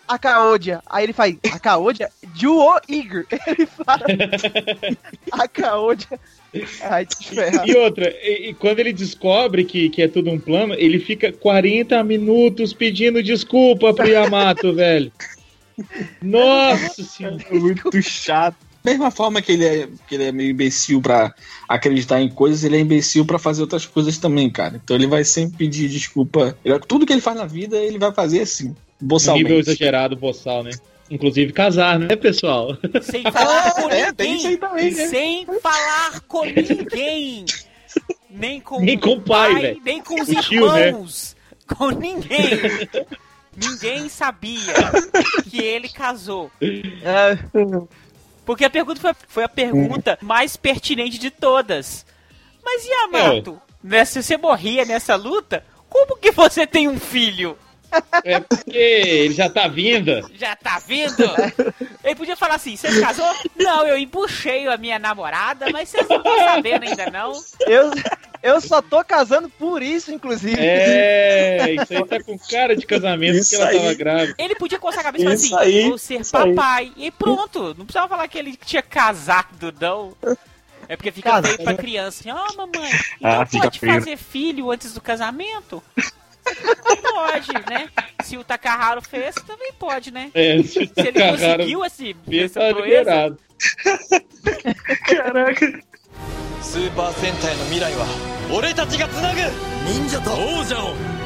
Akaoja. Aí ele faz, Akaoja? Juo Igor. Ele fala, Akaoja. Ai, te ferrar. E outra, e, e quando ele descobre que, que é tudo um plano, ele fica 40 minutos pedindo desculpa pro Yamato, velho. Nossa senhora. Muito chato. Da mesma forma que ele, é, que ele é meio imbecil pra acreditar em coisas, ele é imbecil pra fazer outras coisas também, cara. Então ele vai sempre pedir desculpa. Ele- tudo que ele faz na vida, ele vai fazer assim, Um nível exagerado, boçal, né? Inclusive casar, né, pessoal? Sem falar com é, tem isso aí ninguém. também, né? Sem falar com ninguém. Nem com, Nem com o pai, velho. Nem com os O tio, né? irmãos. Com ninguém. ninguém sabia que ele casou. É, Porque a pergunta foi, foi a pergunta mais pertinente de todas. Mas Yamato, né, se você morria nessa luta, como que você tem um filho? É porque ele já tá vindo. Já tá vendo? Ele podia falar assim, você casou? Não, eu embuchei a minha namorada, mas vocês não estão sabendo ainda não. eu, Eu só tô casando por isso, inclusive. É, isso aí tá com cara de casamento Isso porque ela tava grávida. Ele podia coçar a cabeça e falar assim, aí, vou ser isso aí. papai. E pronto, não precisava falar que ele tinha casado, não. É porque fica feio pra criança. assim, Ó, mamãe, então Ah, pode feio. fazer filho antes do casamento? Pode, né? Se o Takaharo fez, também pode, né? É, se Se ele conseguiu esse, fez, essa tá proeza, liberado. Caraca. スーパー戦隊の未来は俺たちがつなぐ忍者と王者を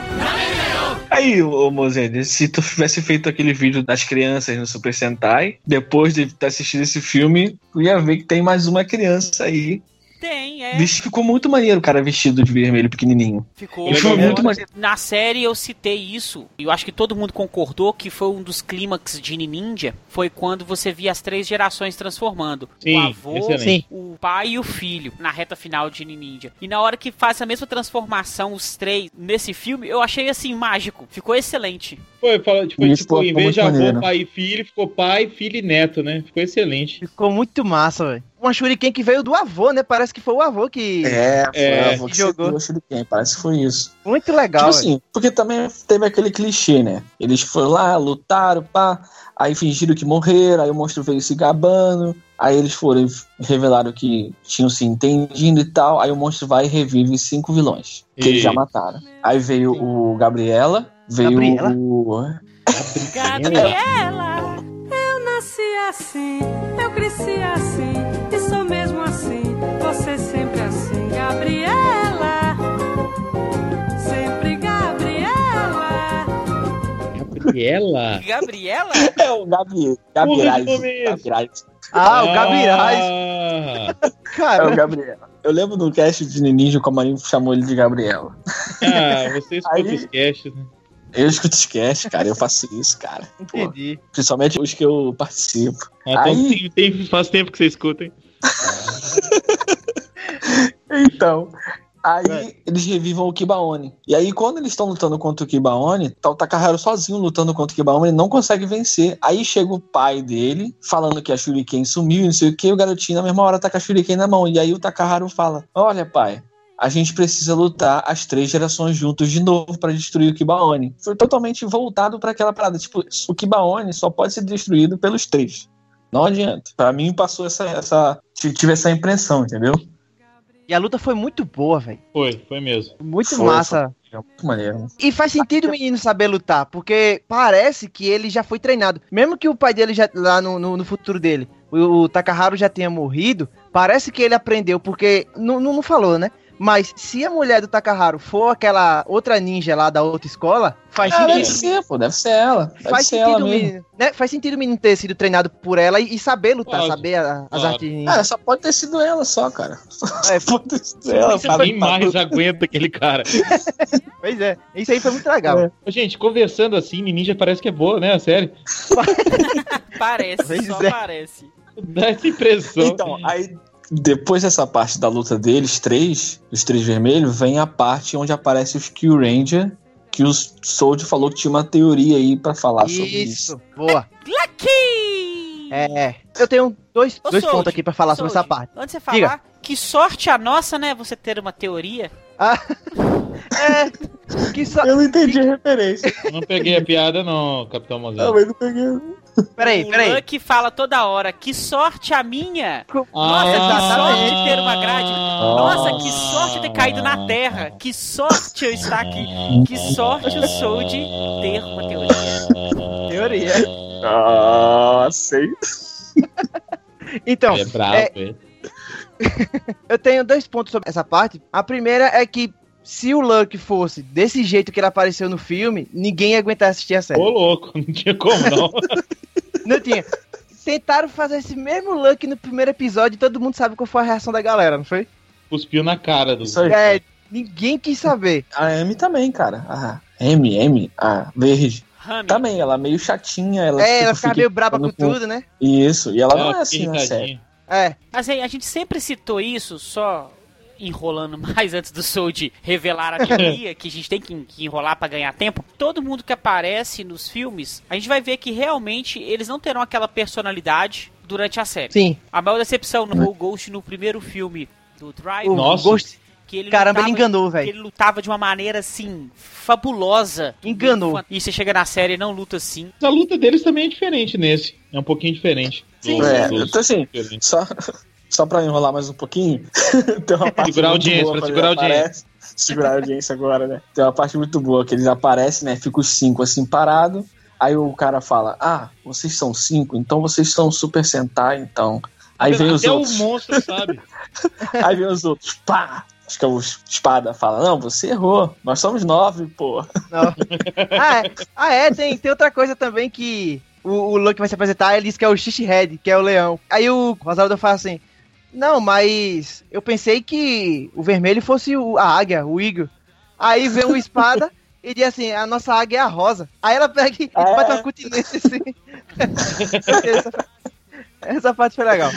Aí, ô Mozene, se tu tivesse feito aquele vídeo das crianças no Super Sentai, depois de ter assistido esse filme, tu ia ver que tem mais uma criança aí. tem, é. Vixe, ficou muito maneiro o cara vestido de vermelho pequenininho. Ficou Ele foi legal. muito maneiro. Na série eu citei isso, e eu acho que todo mundo concordou que foi um dos clímax de Ninja, foi quando você via as três gerações transformando. Sim, o avô, excelente. O pai e o filho, na reta final de Ninja. E na hora que faz a mesma transformação, os três, nesse filme, eu achei assim, mágico. Ficou excelente. Foi, fala, tipo, Isso, tipo pô, em ficou vez de muito avô, maneiro. pai e filho, ficou pai, filho e neto, né? Ficou excelente. Ficou muito massa, velho. Uma shuriken que veio do avô, né? Parece que foi o avô que... É, foi É. a avó que Jogou. jogou. o Shuriken, parece que foi isso. Muito legal, Tipo assim, porque também teve aquele clichê, né? Eles foram lá, lutaram, pá, aí fingiram que morreram, aí o monstro veio se gabando, aí eles foram e revelaram que tinham se entendido e tal, aí o monstro vai e revive cinco vilões, que eles E- já mataram. Aí veio o Gabriela, veio Gabriela? o... Gabriela! Eu nasci assim, eu cresci assim, e sou mesmo assim, você sempre assim, Gabriela. Sempre Gabriela. Gabriela? Gabriela? É o Gabi, nome é? Gabriel. Ah, o Gabirais. Ah, É o Cara, Gabriel. Eu lembro do cast de Ninja como a Marinho chamou ele de Gabriela. ah, você escuta Aí- os casts, né? Eu escuto cast, cara, eu faço isso, cara. Pô, entendi. principalmente os que eu participo. Ah, Aí- tem- tem- faz tempo que você escuta, hein? Então, aí eles revivam o Kibaone. E aí, quando eles estão lutando contra o Kibaone, tá o Takaharo sozinho lutando contra o Kibaone, ele não consegue vencer. Aí chega o pai dele, falando que a Shuriken sumiu, e não sei o que, o garotinho na mesma hora tá com a Shuriken na mão. E aí o Takaharo fala: Olha, pai. A gente precisa lutar as três gerações juntos de novo pra destruir o Kibaone. Foi totalmente voltado pra aquela parada. Tipo, o Kibaone só pode ser destruído pelos três. Não adianta. Pra mim passou essa, essa. Tive essa impressão, entendeu? E a luta foi muito boa, velho. Foi, foi mesmo. Muito Foi, massa. É muito maneiro. E faz sentido o menino saber lutar, porque parece que ele já foi treinado. Mesmo que o pai dele já lá no, no, no futuro dele, o, o Takaharu já tenha morrido, parece que ele aprendeu, porque não, não, não falou, né? Mas se a mulher do Takaharu for aquela outra ninja lá da outra escola, faz Ah, deve sentido. ser, pô, deve ser ela. Deve Faz ser ela sentido, o mesmo. menino, né? faz sentido o menino ter sido treinado por ela e, e saber lutar, Claro, saber a- as artes ninja. Ah, só pode ter sido ela só, cara. É, Só pode ter sido ela. Cara. nem mais aguenta aquele cara. Pois é, isso aí foi muito legal. É. Gente, conversando assim, Ninja parece que é boa, né? A série. Parece, Pois só é. parece. Dá essa impressão. Então, aí depois dessa parte da luta deles, três, os três vermelhos, vem a parte onde aparece os Kill Ranger, que o Sold falou que tinha uma teoria aí pra falar sobre isso. Isso, boa. Lucky! É, eu tenho dois, Ô, dois Sold, pontos aqui pra falar sobre essa parte. Antes de você falar, Diga. que sorte a nossa, né? Você ter uma teoria. É, que só... Eu não entendi a referência. Não peguei a piada, não, Capitão Não, Mozart. mas não peguei. Peraí, o peraí. Lucky fala toda hora, que sorte a minha! Ah. Nossa, que sorte de ter uma grade! Ah. Nossa, que sorte ter caído na terra! Que sorte eu estar aqui! Que sorte eu sou de ter uma teoria! Teoria. Ah, sei. Então, É bravo, é. eu tenho dois pontos sobre essa parte. A primeira é que se o Luck fosse desse jeito que ele apareceu no filme, ninguém ia aguentar assistir a série. Ô, louco, não tinha como, não. Não tinha. Tentaram fazer esse mesmo Luck no primeiro episódio e todo mundo sabe qual foi a reação da galera, não foi? Cuspiu na cara do. Isso aí. É, ninguém quis saber. A M também, cara. A M, M, a verde. Também, ela é meio chatinha. Ela, É, tipo, ela ficava fica meio braba com tudo, né? Isso, e ela não é assim na série. irritadinho. É. assim, a gente sempre citou isso, só enrolando mais antes do Soul revelar a teoria, que a gente tem que, que enrolar pra ganhar tempo. Todo mundo que aparece nos filmes, a gente vai ver que realmente eles não terão aquela personalidade durante a série. Sim. A maior decepção no Ghost no primeiro filme do Drive O Nossa. Ghost, que ele Caramba, ele lutava- enganou, que velho. ele lutava de uma maneira assim fabulosa. Enganou. E você chega na série e não luta assim. A luta deles também é diferente nesse. É um pouquinho diferente. Sim, dos- é, dos- então assim, só, só pra enrolar mais um pouquinho, tem uma parte Segurar a muito audiência, boa segurar a ele aparece. Segurar a audiência agora, né? Tem uma parte muito boa que eles aparecem, né? Fica os cinco assim parados. Aí o cara fala: Ah, vocês são cinco, então vocês são Super Sentai, então. Aí vem os Até outros. o monstro sabe. Aí vem os outros, pá! Acho que é o espada fala: Não, você errou. Nós somos nove, pô. Não. Ah, é, ah, é tem, tem outra coisa também que o, o Luke vai se apresentar, ele diz que é o Xixi-Head, que é o leão. Aí o Rosaldo fala assim, não, mas eu pensei que o vermelho fosse o- a águia, o Eagle. Aí vem o espada e diz assim, a nossa águia é a rosa. Aí ela pega e É. bate uma cutinete assim. essa, essa parte foi legal.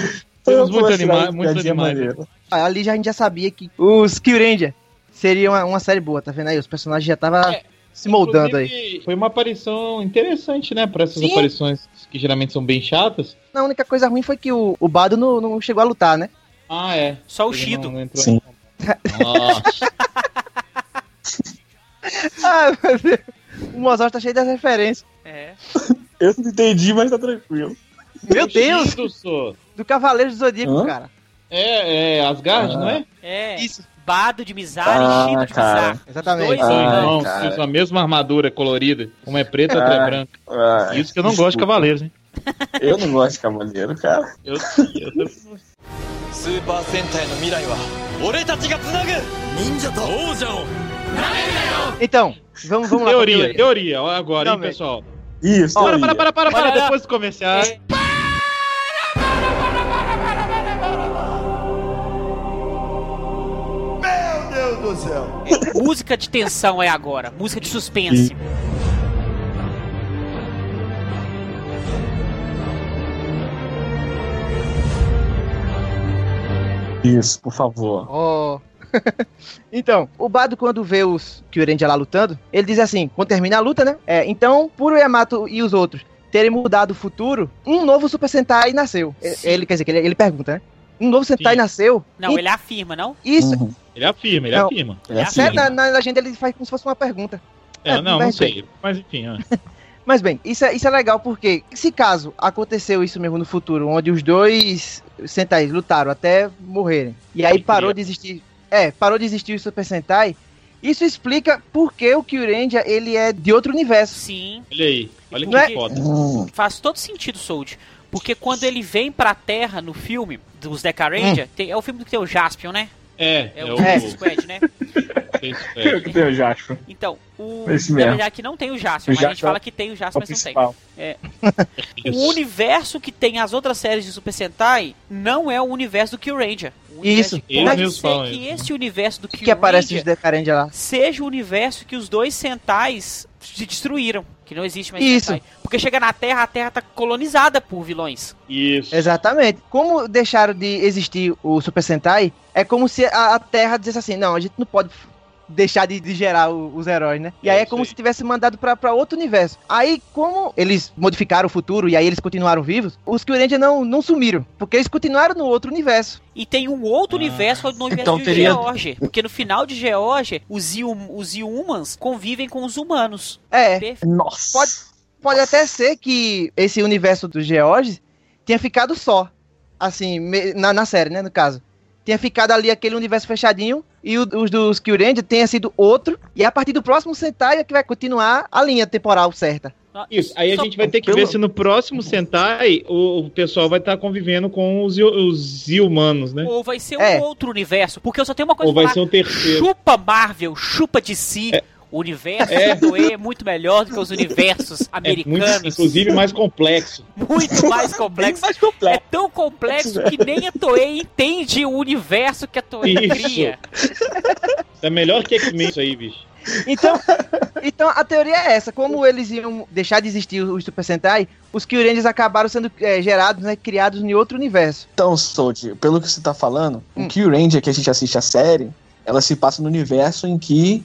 Temos muito tirar anima- esse muitos piadinha animais. maneiro. Ali já, a gente já sabia que os Kyuranger seria uma, uma série boa, tá vendo aí? Os personagens já estavam É, se moldando aí. Foi uma aparição interessante, né? Pra essas Sim. aparições que geralmente são bem chatas. A única coisa ruim foi que o, o Bado não, não chegou a lutar, né? Ah, é. Só o Ele Shido. não entrou Sim. Nossa. Ah, meu Deus. O Mozart tá cheio das referências. É. Eu não entendi, mas tá tranquilo. Meu Deus! Do Cavaleiro do Zodíaco, Hã? cara. É, é Asgard, Ah. não é? É. Isso. Bado de Mizar Ah, e Shido de cara. Mizar. Exatamente. Dois São Ah, irmãos. irmãos cara. que usam a mesma armadura colorida. Uma é preta, outra é Ah. branca. Ah, Isso que eu não gosto de desculpa. cavaleiros, hein? Eu não gosto de cavaleiro, cara. Eu, eu tô- スーパー戦隊の未来は俺たちがつなぐ忍者と王者を Então, vamos, vamos lá. pra Teoria, teoria. Ó, Agora, Não, hein, velho. pessoal. Isso, Para, teoria. para, para, para, para. Olha, Depois dos comerciais. É, do céu! música de tensão é agora. Música de suspense. Isso, por favor. Ó. então, o Bado, quando vê os Kyuranger lá lutando, ele diz assim: quando termina a luta, né? É, então, por Yamato e os outros terem mudado o futuro, um novo Super Sentai nasceu. Sim. Ele, quer dizer, que ele, ele pergunta, né? Um novo Sentai Sim. nasceu. Não, E ele afirma, não? Isso. Uhum. Ele afirma, ele Não. afirma. Ele é É. Né, na, na legenda ele faz como se fosse uma pergunta. É, É, não, não bem. sei. Mas enfim, ó. Mas bem, isso é, isso é legal porque, se caso aconteceu isso mesmo no futuro, onde os dois Sentais lutaram até morrerem, e aí parou queria. de existir. É, parou de existir o Super Sentai, isso explica por que o Kyuranger ele é de outro universo. Sim. Olha aí. Olha Não é- que foda. Hum, Faz todo sentido, Sold. Porque quando ele vem pra Terra no filme dos Deca Ranger, tem- é o filme que tem o Jaspion, né? É, É, é o o. Suicide Squad, né? é. que tem o Jasper. Então, o. Na verdade, aqui não tem o Jaspion, O mas a gente Jaspion fala que tem o É Jaspion, o mas não tem. principal. O universo que tem as outras séries de Super Sentai não é o universo do Kill Ranger. O Isso. Pode ser falam que isso. esse universo do Que, Kill que aparece os Ranger Decaranger lá. seja o universo que os dois Sentais se destruíram. Que não existe mais Isso. Sentai. Porque chega na Terra, a Terra tá colonizada por vilões. Isso. Exatamente. Como deixaram de existir o Super Sentai, é como se a, a Terra dissesse assim: não, a gente não pode deixar de, de gerar o- os heróis, né? E aí é como se tivesse mandado pra, pra outro universo. Aí, como eles modificaram o futuro e aí eles continuaram vivos, os Kyuranger não, não sumiram, porque eles continuaram no outro universo. E tem um outro Ah. universo no universo Então de teria- George. Porque no final de George, os, Yum, os Humans convivem com os humanos. É, Perfeito. Nossa. Pode- pode até ser que esse universo do George tenha ficado só, assim, na, na série, né, no caso. Tenha ficado ali aquele universo fechadinho e o- os dos Kyuranger tenha sido outro, e a partir do próximo Sentai é que vai continuar a linha temporal certa. Isso, aí a Só- gente vai ter que pelo- ver se no próximo Sentai o, o pessoal vai estar convivendo com os, os humanos, né? Ou vai ser um É. outro universo. Porque eu só tenho uma coisa Ou vai pra ser um terceiro. Chupa Marvel, chupa DC. O universo É. do E é muito melhor do que os universos É muito, americanos. inclusive mais complexo. muito mais complexo. mais É completo. tão complexo que nem a Toei entende o universo que a Toei Isso. cria. É melhor que X-Men isso aí, bicho. Então, então a teoria é essa, como eles iam deixar de existir os Super Sentai, os Kyurangers acabaram sendo é, gerados, né, criados em outro universo. Então, Sold, pelo que você tá falando, Hum. o Kill Ranger que a gente assiste a série, ela se passa no universo em que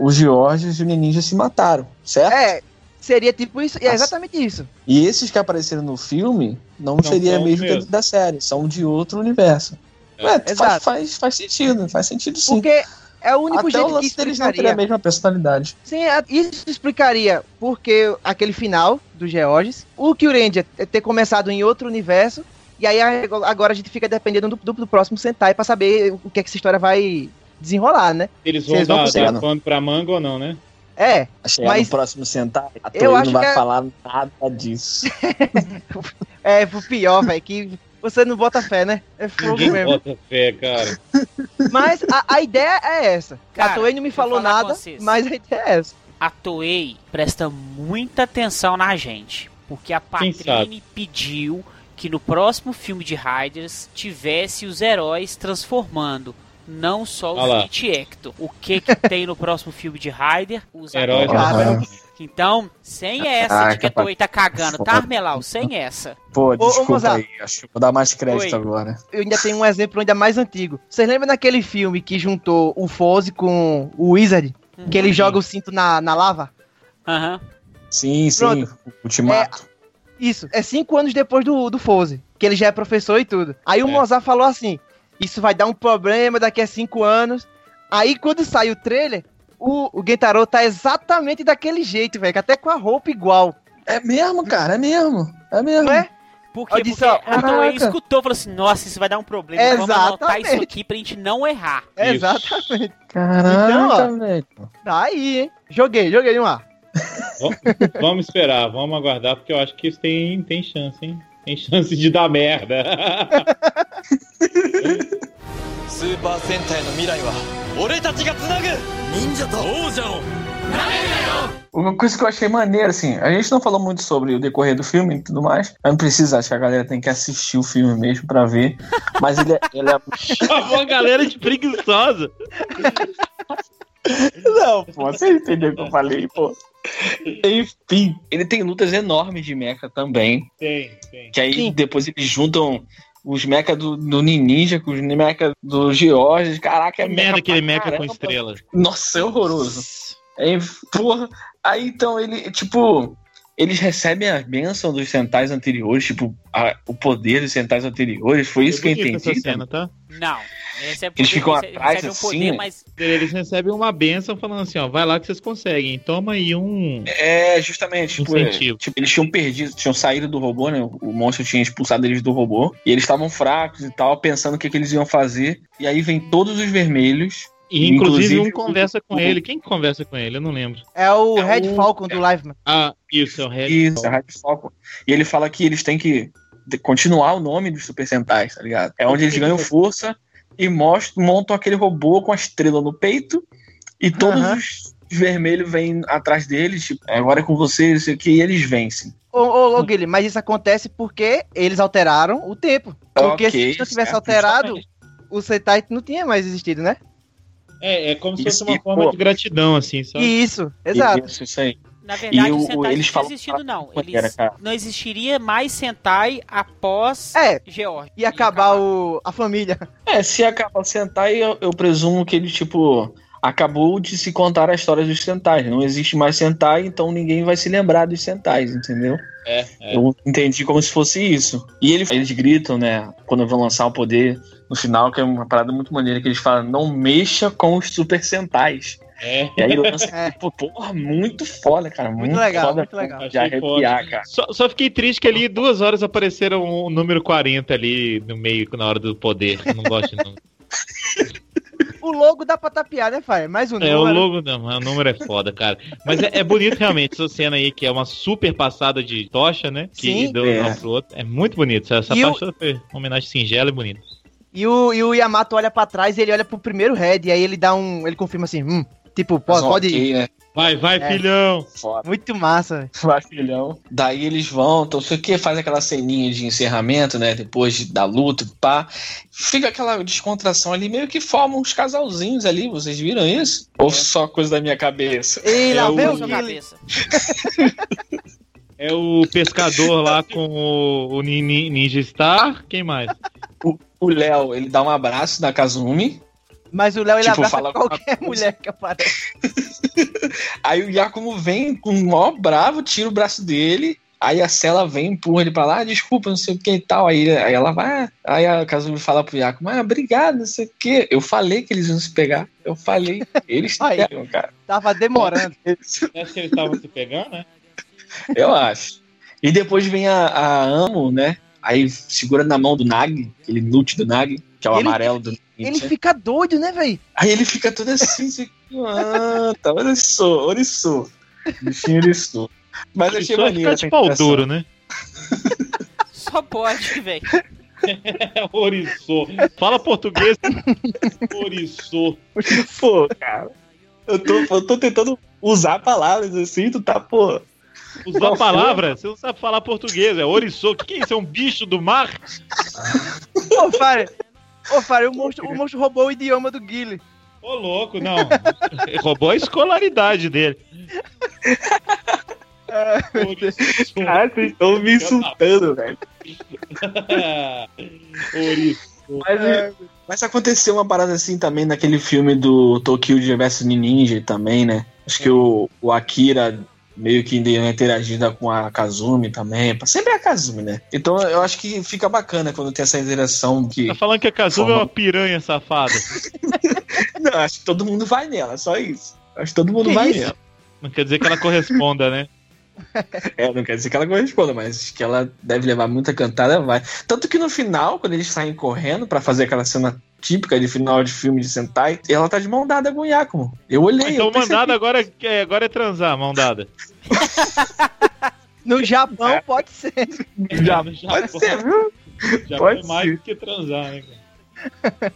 os Georges e o Ninja se mataram, certo? É, seria tipo isso, e é exatamente isso. E esses que apareceram no filme não, Não seria mesmo dentro da série, são de outro universo. É, faz, Exato. faz, faz sentido, faz sentido sim. Porque é o único Até o jeito que lance deles não terem a mesma personalidade. Sim, isso explicaria porque aquele final do Georges, o Kyurendia ter começado em outro universo, e aí agora a gente fica dependendo do, do, do próximo Sentai pra saber o que é que essa história vai desenrolar, né? Eles vão vão dar, conseguir, dar pano pra manga ou não, né? É, Chegar Mas- no próximo Sentai, a Eu Toei não vai é- falar nada disso. é o pior, velho, que você não bota fé, né? É fogo Ninguém mesmo. bota fé, cara. Mas a, a ideia é essa. Cara, a Toei não me falou nada, mas a ideia é essa. A Toei presta muita atenção na gente. Porque a Patrine pediu que no próximo filme de Riders tivesse os heróis transformando. Não só o Olha lá. Fleet Hector. O que que tem no próximo filme de Rider? Os Heróis. Então, sem essa Ah, de que a. Toei tá cagando, tá, Armelau? Sem essa. Pô, ô, desculpa Mozart. aí. Acho que vou dar mais crédito Oi. agora. Eu ainda tenho um exemplo ainda mais antigo. Vocês lembram daquele filme que juntou o Foze com o Wizard? Que ele joga o cinto na, na lava? Aham. Sim, sim. Pronto. Ultimato. Isso, é cinco anos depois do, do Foze, que ele já é professor e tudo. Aí o É. Mozart falou assim: Isso vai dar um problema daqui a cinco anos. Aí quando sai o trailer, o, o Gentaro tá exatamente daquele jeito, velho, até com a roupa igual. É mesmo, cara, é mesmo. É mesmo. Não é? Por quê? Eu disse, Porque ó, Toei caraca. escutou e falou assim: Nossa, isso vai dar um problema. Vamos anotar isso Exatamente. aqui pra gente não errar. Isso. Exatamente. Caraca, Então, ó. velho. Tá aí, hein? Joguei, joguei ar. V- vamos esperar, vamos aguardar, porque eu acho que isso tem, tem chance, hein? tem chance de dar merda. Super Sentai no mirai wa ga tsunagu ninja to ouja o uma coisa que eu achei maneira, assim, a gente não falou muito sobre o decorrer do filme e tudo mais. Eu não precisa, acho que a galera tem que assistir o filme mesmo pra ver. Mas ele é. Ele é... A galera de preguiçosa. Não, pô, você entendeu o que eu falei, pô. Enfim, ele tem lutas enormes de mecha também. Tem, tem. Que aí Sim. depois eles juntam os mecha do, do Ninja com os mecha do George. Caraca, é Que merda mecha aquele mecha com estrelas. Nossa, é horroroso. É, porra. Aí então ele, tipo, eles recebem a bênção dos centais anteriores, tipo, a- o poder dos centais anteriores. Foi isso que eu bonita essa entendi. cena, tá? Não. É Eles ficam rece- atrás, recebe um assim, poder, né? mas Eles recebem uma benção falando assim, ó, vai lá que vocês conseguem. Toma aí um. É, justamente. Tipo, Incentivo. é, tipo, eles tinham perdido, tinham saído do robô, né? O monstro tinha expulsado eles do robô. E eles estavam fracos e tal, pensando o que, que eles iam fazer. E aí vem todos os vermelhos. E inclusive, Inclusive, um conversa com o- ele. Quem que conversa com ele? Eu não lembro. É o É Red o- Falcon do Liveman. Ah, isso, é o Red. Isso, é Red Falcon. E ele fala que eles têm que continuar o nome dos Super Sentais, tá ligado? É onde eles ganham força e mostram, montam aquele robô com a estrela no peito e todos Aham. os vermelhos vêm atrás deles, tipo, "É, agora é com vocês, isso aqui, e eles vencem. Ô, ô, ô Guilherme, mas isso acontece porque eles alteraram o tempo. Porque Ok, se não tivesse certo, alterado, justamente. o Sentai não tinha mais existido, né? É, é como se Isso, fosse uma e, forma pô, de gratidão, assim, sabe? Isso, exato. Isso, isso aí. Na verdade E o o- Sentai eles não falam- tinha existido, não. Era, Eles, cara? não existiria mais Sentai após É, George. ia acabar o, a família. É, se acaba o Sentai, eu, eu presumo que ele, tipo, acabou de se contar a história dos Sentais. Não existe mais Sentai, então ninguém vai se lembrar dos Sentais, entendeu? É, é. Eu entendi como se fosse isso. E ele- eles gritam, né, quando vão lançar o poder no final, que é uma parada muito maneira, que eles falam, não mexa com os Super Sentais. É. E aí lança, É. pô, porra, muito foda, cara. Muito, Muito legal, foda muito legal. de arrepiar, foda. cara. Só, só fiquei triste que ali duas horas apareceram o número 40 ali no meio, na hora do poder. Não gosto de número. O logo dá pra tapear, né, Fire? Mais um É, o número. logo não, o número é foda, cara. Mas é, é bonito realmente essa cena aí, que é uma super passada de tocha, né? Que Sim. deu É. um pro outro. É muito bonito. Essa, E o- parte toda foi uma homenagem singela e bonita. E o, e o Yamato olha pra trás e ele olha pro primeiro head. E aí ele dá um. Ele confirma assim: hum, tipo, pode, pode ir. ok, né? Vai, vai, É. filhão! Foda. Muito massa, velho. Vai, filhão. Daí eles vão, então sei o que, faz aquela ceninha de encerramento, né? Depois de- da luta, pá. Fica aquela descontração ali, meio que formam uns casalzinhos ali, vocês viram isso? Ou só coisa da minha cabeça? E lá É o- vem Na o sua cabeça. É o pescador lá com o, o Nin- Nin- Ninja Star. Quem mais? O Léo, ele dá um abraço na Kazumi. Mas o Léo ele Tipo, abraça fala qualquer mulher que aparece. Aí o Yakumo vem com o maior bravo, tira o braço dele. Aí a Cela vem, empurra ele pra lá, ah, desculpa, não sei o que e tal. Aí, aí ela vai, aí a Kazumi fala pro Yaku, ah, obrigado, não sei o que. Eu falei que eles iam se pegar. Eu falei, eles se pegam, cara. Tava demorando. Acho que eles estavam se pegando, né? Eu acho. E depois vem a, a Amo, né? Aí segura na mão do Nag, aquele nut do Nag, que é o Ele- amarelo do Ele fica doido, né, velho? Aí ele fica todo assim, assim ah, tá, olha só, olha só. Bichinho oriçou. Mas eu achei maneiro essa de pau duro, né? Só pode, velho. Oriçou. Fala português. Oriçou. Pô, cara. Eu tô, eu tô tentando usar palavras assim, tu tá, pô. Usar Qual a palavra, você não sabe falar português, é oriçou. O que, que é isso? É um bicho do mar? Ô, Fábio. Ô, Fábio, o monstro, o monstro roubou o idioma do Guile. Ô, louco, não. Roubou a escolaridade dele. Oriçou. Cara, vocês estão me insultando, velho. Mas, mas aconteceu uma parada assim também naquele filme do Tokyo vs Ninja também, né? Acho que o, o Akira meio que deu uma interagida com a Kazumi também. Sempre é a Kazumi, né? Então eu acho que fica bacana quando tem essa interação que. Tá falando que a Kazumi é uma piranha safada. Não, acho que todo mundo vai nela, só isso. Acho que todo mundo Que vai isso? nela. Não quer dizer que ela corresponda, né? É, não quer dizer que ela corresponda, mas que ela deve levar muita cantada, vai. Tanto que no final, quando eles saem correndo pra fazer aquela cena típica de final de filme de Sentai, ela tá de mão dada com o Yakumo. Eu olhei. Então eu percebi. mandado agora é, agora é transar, mão dada. No Japão pode ser. Já, Já pode pode. ser, viu? Já Pode foi mais ser. do que transar, né, cara?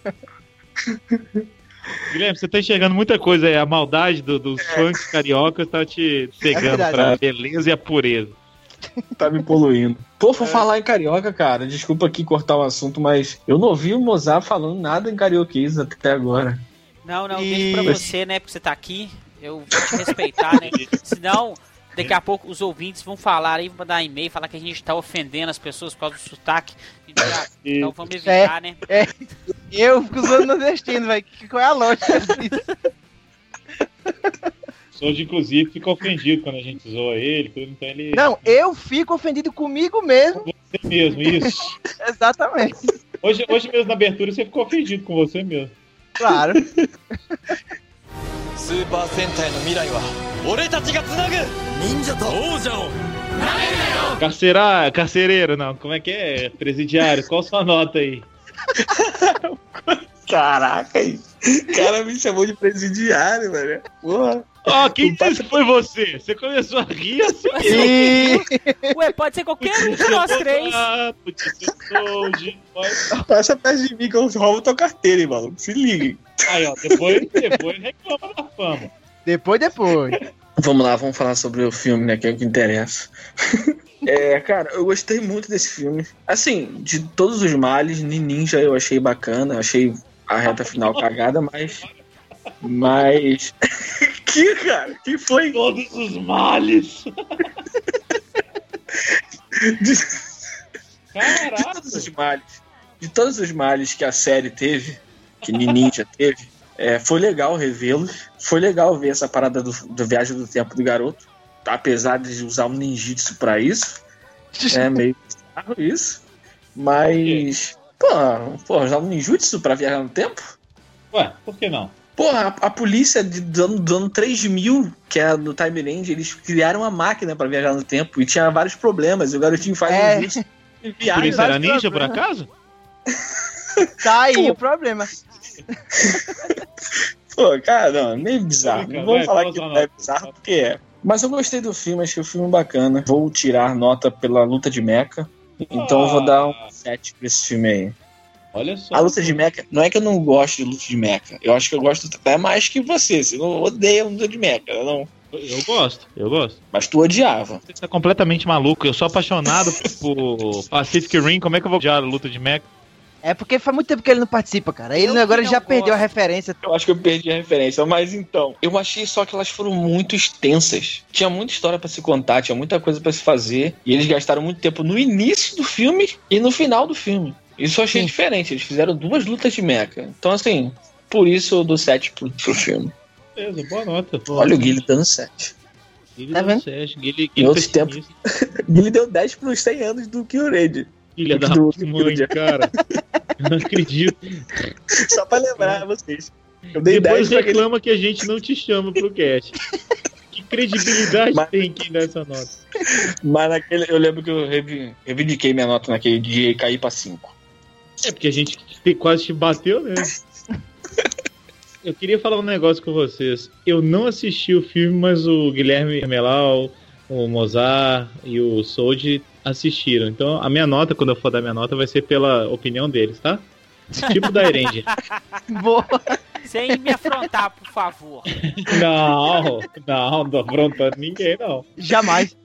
Guilherme, você tá enxergando muita coisa aí. A maldade do- dos funks cariocas tá te cegando verdade. pra beleza e a pureza. Tá me poluindo. Pô, vou falar em carioca, cara. Desculpa aqui cortar o assunto, mas eu não ouvi o Mozart falando nada em carioquês até agora. Não, não, E- deixa pra você, né? Porque você tá aqui. Eu vou te respeitar, né? Senão, daqui a pouco os ouvintes vão falar aí, vão mandar e-mail, falar que a gente tá ofendendo as pessoas por causa do sotaque. Então, vamos evitar, né? Eu fico usando nordestino, velho. Que- Qual é a lógica disso? hoje inclusive, fica ofendido quando a gente zoa ele, então ele. Não, eu fico ofendido comigo mesmo. Você mesmo, isso. Exatamente. Hoje, hoje mesmo na abertura você ficou ofendido com você mesmo. Claro. Super Sentai no Mirai wa Ore ga tsunagu ninja to ouja o Carcerar, carcereiro, não. Como é que é? Presidiário, qual sua nota aí? Caraca, o cara me chamou de presidiário, velho. Porra. Ó, quem disse que foi você? Você começou a rir assim. E... Ué, pode ser qualquer um de nós três. Ah, Passa perto de mim que eu roubo tua carteira, hein, maluco. Se liguem. Aí, ó, depois, depois reclama da fama. Depois, depois. Vamos lá, vamos falar sobre o filme, né? Que é o que interessa. é, cara, eu gostei muito desse filme. Assim, de todos os males, Ninja eu achei bacana, achei a reta final cagada, mas. Mas. que, cara? Que foi? Todos os males. De, de Caraca. todos os males. De todos os males que a série teve, que Ninja teve, é, foi legal revê-los. Foi legal ver essa parada do, do Viagem do Tempo do Garoto. Apesar de usar um ninjitsu pra isso. É meio bizarro isso. Mas. Pô, pô, usar um ninjutsu pra viajar no tempo? Ué, por que não? Porra, a, a polícia de, do, ano, do ano 3000, que é do Time Range, eles criaram uma máquina pra viajar no tempo e tinha vários problemas. E o garotinho faz É. um jutsu e Por viaja. isso era ninja, por acaso? Tá aí Pô. o problema. Pô, cara, não, meio bizarro. Tô brincando, Não vamos vai, falar fala que é bizarro, porque é. Mas eu gostei do filme, achei o filme bacana. Vou tirar nota pela luta de mecha. Então eu vou dar um 7 pra esse filme aí. Olha só. A luta de mecha, não é que eu não gosto de luta de mecha. Eu acho que eu gosto até mais que você. Você não odeia luta de mecha, não. Eu gosto, eu gosto. Mas tu odiava. Você tá completamente maluco. Eu sou apaixonado por Pacific Rim. Como é que eu vou odiar a luta de mecha? É porque faz muito tempo que ele não participa, cara. Ele Eu agora já não perdeu a gosto. referência. Eu acho que eu perdi a referência, mas então. Eu achei só que elas foram muito extensas. Tinha muita história pra se contar, tinha muita coisa pra se fazer. E eles gastaram muito tempo no início do filme e no final do filme. Isso eu achei Sim. diferente. Eles fizeram duas lutas de mecha. Então, assim, por isso eu dou 7 pro, pro filme. Beleza, boa nota. Olha o Guilherme dando 7. Ele Tá deu vendo? certo, Guilherme, Em outros Guilherme Ele deu 10 pros 100 anos do Kyurage. Filha da do- mãe, cara. Eu não acredito. Só pra lembrar vocês. Eu dei Depois 10 pra aquele. reclama que a gente não te chama pro cast. Que credibilidade Mas- tem quem dá essa nota? Mas naquele, eu lembro que eu reivindiquei minha nota naquele dia e caí pra 5. É porque a gente te- quase te bateu, né? Eu queria falar um negócio com vocês. Eu não assisti o filme, mas o Guilherme Melau, o Mozart e o Sold assistiram. Então a minha nota, quando eu for dar minha nota, vai ser pela opinião deles, tá? Tipo da Erend. Boa. Sem me afrontar, por favor. Não, não, não tô afrontando ninguém, não. Jamais.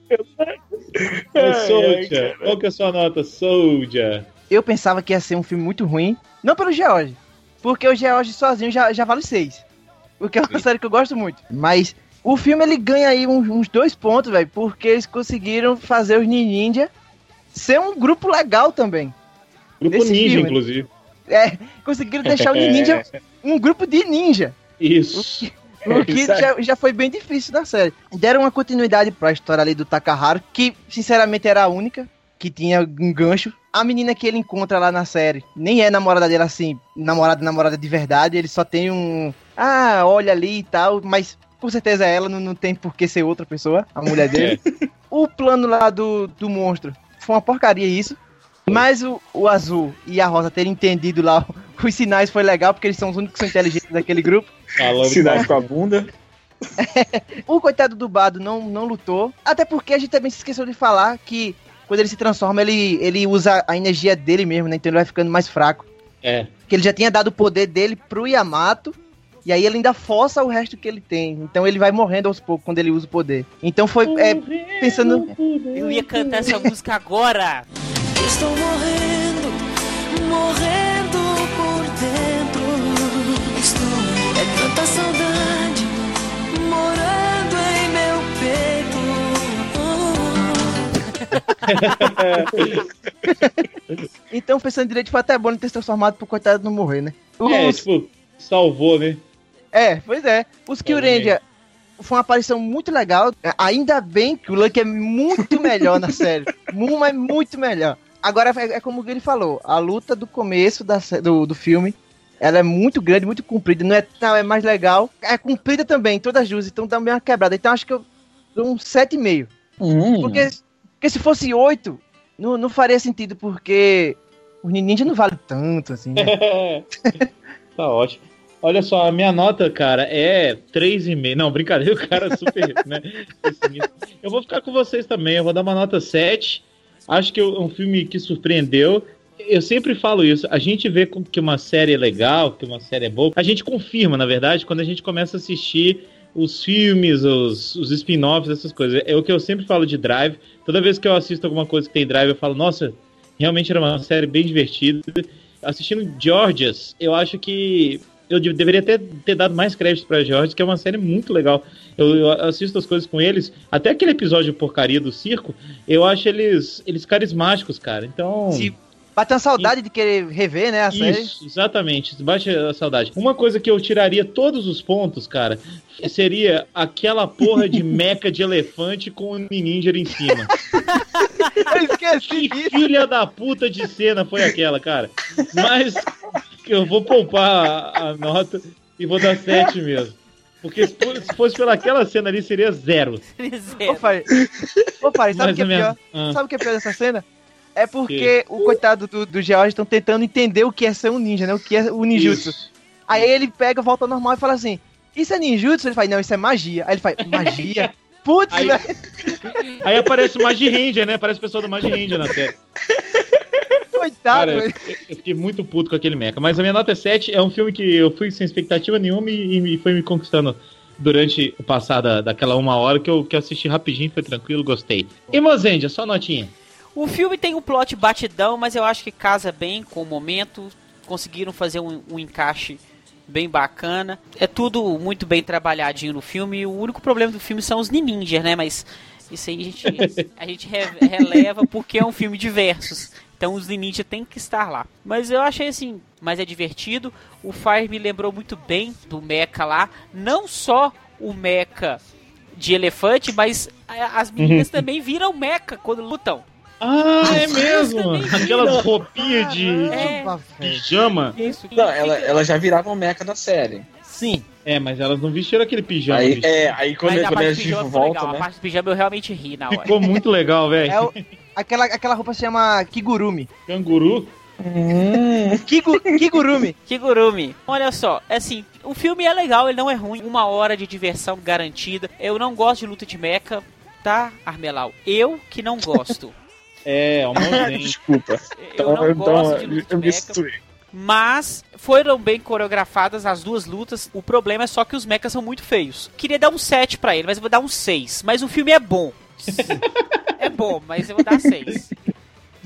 Soldier, qual que é a sua nota, Soldier? Eu pensava que ia ser um filme muito ruim. Não pelo George. Porque o George sozinho já, já vale 6. Porque é uma série que eu gosto muito. Mas o filme ele ganha aí uns, uns dois pontos, velho. Porque eles conseguiram fazer os Ninja ser um grupo legal também. Grupo Desse Ninja, filme. inclusive. É, conseguiram deixar os Ninja um grupo de ninja. Isso. O que já, já foi bem difícil da série. Deram uma continuidade pra história ali do Takaharu, que sinceramente era a única que tinha um gancho. A menina que ele encontra lá na série nem é namorada dele assim, namorada, namorada de verdade. Ele só tem um. Ah, olha ali e tal, mas com certeza ela não, não tem por que ser outra pessoa, a mulher dele. O plano lá do, do monstro foi uma porcaria isso. Mas o, o azul e a rosa terem entendido lá os sinais foi legal, porque eles são os únicos que são inteligentes daquele grupo. Falando Sinais com a bunda. O coitado do Bado não, não lutou. Até porque a gente também se esqueceu de falar que quando ele se transforma, ele, ele usa a energia dele mesmo, né? Então ele vai ficando mais fraco. É. Que ele já tinha dado o poder dele pro Yamato. E aí ele ainda força o resto que ele tem. Então ele vai morrendo aos poucos quando ele usa o poder. Então foi é, pensando. Eu ia cantar essa música agora. Estou morrendo, morrendo por dentro. Estou é tanta saudade morando em meu peito. Então pensando direito, foi até bom ele ter se transformado pro coitado não morrer, né? É, Os- tipo, salvou, né? É, pois é. Os Kyurendia foi uma aparição muito legal. Ainda bem que o Lucky é muito melhor na série. Mu- é muito melhor. Agora, é, é como o Guilherme falou, a luta do começo da, do, do filme, ela é muito grande, muito comprida. Não é, não, é mais legal. É comprida também, todas duas, então é uma quebrada. Então acho que eu dou um 7,5. Hum. Porque, porque se fosse 8, não, não faria sentido, porque os ninja não vale tanto, assim, né? tá ótimo. Olha só, a minha nota, cara, é 3,5. Não, brincadeira, o cara é super, né? Eu vou ficar com vocês também, eu vou dar uma nota 7. Acho que é um filme que surpreendeu. Eu sempre falo isso, a gente vê que uma série é legal, que uma série é boa. A gente confirma, na verdade, quando a gente começa a assistir os filmes, os, os spin-offs, essas coisas. É o que eu sempre falo de Drive. Toda vez que eu assisto alguma coisa que tem Drive, eu falo, nossa, realmente era uma série bem divertida. Assistindo Georgias, eu acho que eu de- deveria ter, ter dado mais crédito pra Georgias, que é uma série muito legal. Eu, eu assisto as coisas com eles, até aquele episódio porcaria do circo, eu acho eles, eles carismáticos, cara. Então. Se bateu uma saudade de querer rever, né, a série. Isso, exatamente. Bate a saudade. Uma coisa que eu tiraria todos os pontos, cara, seria aquela porra de meca de elefante com o ninja em cima. Eu esqueci Que disso. filha da puta de cena foi aquela, cara? Mas eu vou poupar a, a nota e vou dar 7 mesmo. Porque se for- se fosse pelaquela cena ali, seria zero. Ô, Fari, Ô, Fari, sabe o que é pior? Ah. Sabe o que é pior dessa cena? É porque o coitado do, do George estão tentando entender o que é ser um ninja, né? O que é o ninjutsu. Isso. Aí ele pega, volta ao normal e fala assim: Isso é ninjutsu? Ele fala: Não, isso é magia. Aí ele fala: Magia? Putz, Aí- velho. Aí aparece o Magi Ranger, né? Aparece o pessoal do Magi Ranger na série. Coitado, Cara, velho. eu eu fiquei muito puto com aquele mecha. Mas a minha nota é 7. É um filme que eu fui sem expectativa nenhuma e, e foi me conquistando durante o passar da, daquela uma hora que eu, que eu assisti rapidinho, foi tranquilo, gostei. E Mozendia, só notinha. O filme tem um plot batidão, mas eu acho que casa bem com o momento. Conseguiram fazer um, um encaixe bem bacana. É tudo muito bem trabalhadinho no filme. O único problema do filme são os ninjas, né? Mas isso aí a gente, a gente re- releva porque é um filme de versos. Então os ninjas tem que estar lá. Mas eu achei assim, mas é divertido. O Fire me lembrou muito bem do Mecha lá. Não só o Mecha de elefante, mas a- as meninas também viram meca quando lutam. Ah, é mesmo? viram. roupinhas de, É, pijama. isso. Não, ela, ela já virava o meca da série. Sim. É, mas elas não vestiram aquele pijama. Aí, é, aí quando, Mas a quando parte a do gente pijama ficou volta, legal. A né? parte do pijama eu realmente ri na hora. Ficou muito legal, velho. É o, aquela, aquela roupa se chama Kigurumi. Canguru. Kigu, Kigurumi. Kigurumi. Olha só, assim, o filme é legal, ele não é ruim. Uma hora de diversão garantida. Eu não gosto de luta de mecha, tá, Armelau? Eu que não gosto. É, uma ausência. Desculpa. Eu não gosto de luta eu de me mecha. situei. Mas foram bem coreografadas as duas lutas. O problema é só que os mechas são muito feios. Queria dar um 7 pra ele, mas eu vou dar um 6. Mas o filme é bom. É bom, mas eu vou dar 6.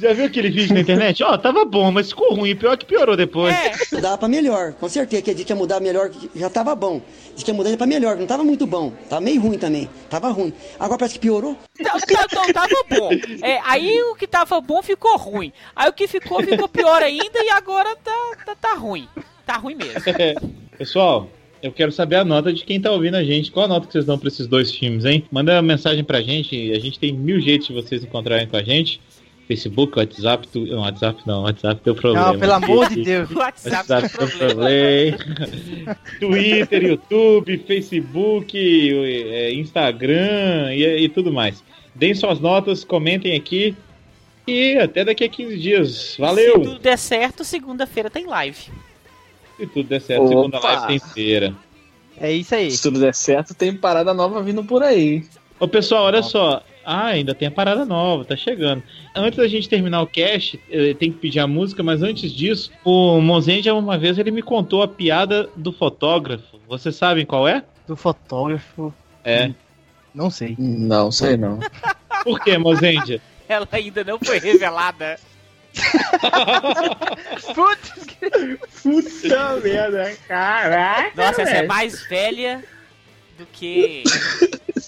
Já viu aquele vídeo na internet? Ó, tava bom, mas ficou ruim. Pior que piorou depois. É, Dava pra melhor, com certeza que a gente ia mudar melhor, já tava bom. Diz que ia mudar pra melhor, não tava muito bom. Tava meio ruim também, tava ruim. Agora parece que piorou. tá- tá- tá- tava bom. É, aí o que tava bom ficou ruim. Aí o que ficou, ficou pior ainda e agora tá, tá, tá ruim. Tá ruim mesmo. Pessoal, eu quero saber a nota de quem tá ouvindo a gente. Qual a nota que vocês dão pra esses dois filmes, hein? Manda uma mensagem pra gente. A gente tem mil jeitos de vocês encontrarem com a gente. Facebook, WhatsApp, tu... não, WhatsApp não, WhatsApp deu problema. Não, pelo amor de Deus. WhatsApp WhatsApp deu problema. problema. Twitter, YouTube, Facebook, é, Instagram e, e tudo mais. Deem suas notas, comentem aqui. E até daqui a 15 dias. Se Valeu! tudo der certo, segunda-feira tem live. Se tudo der certo, segunda Opa. live tem feira. É isso aí. Se tudo der certo, tem parada nova vindo por aí. Ô pessoal, olha só. Ah, ainda tem a parada nova, tá chegando. Antes da gente terminar o cast, eh, tem que pedir a música, mas antes disso, o Mozendia uma vez ele me contou a piada do fotógrafo. Vocês sabem qual é? Do fotógrafo. É. Não sei. Não, sei não. Por que, Mozendia? Ela ainda não foi revelada. Putz, Puta merda, caraca. Nossa, essa é mais velha do que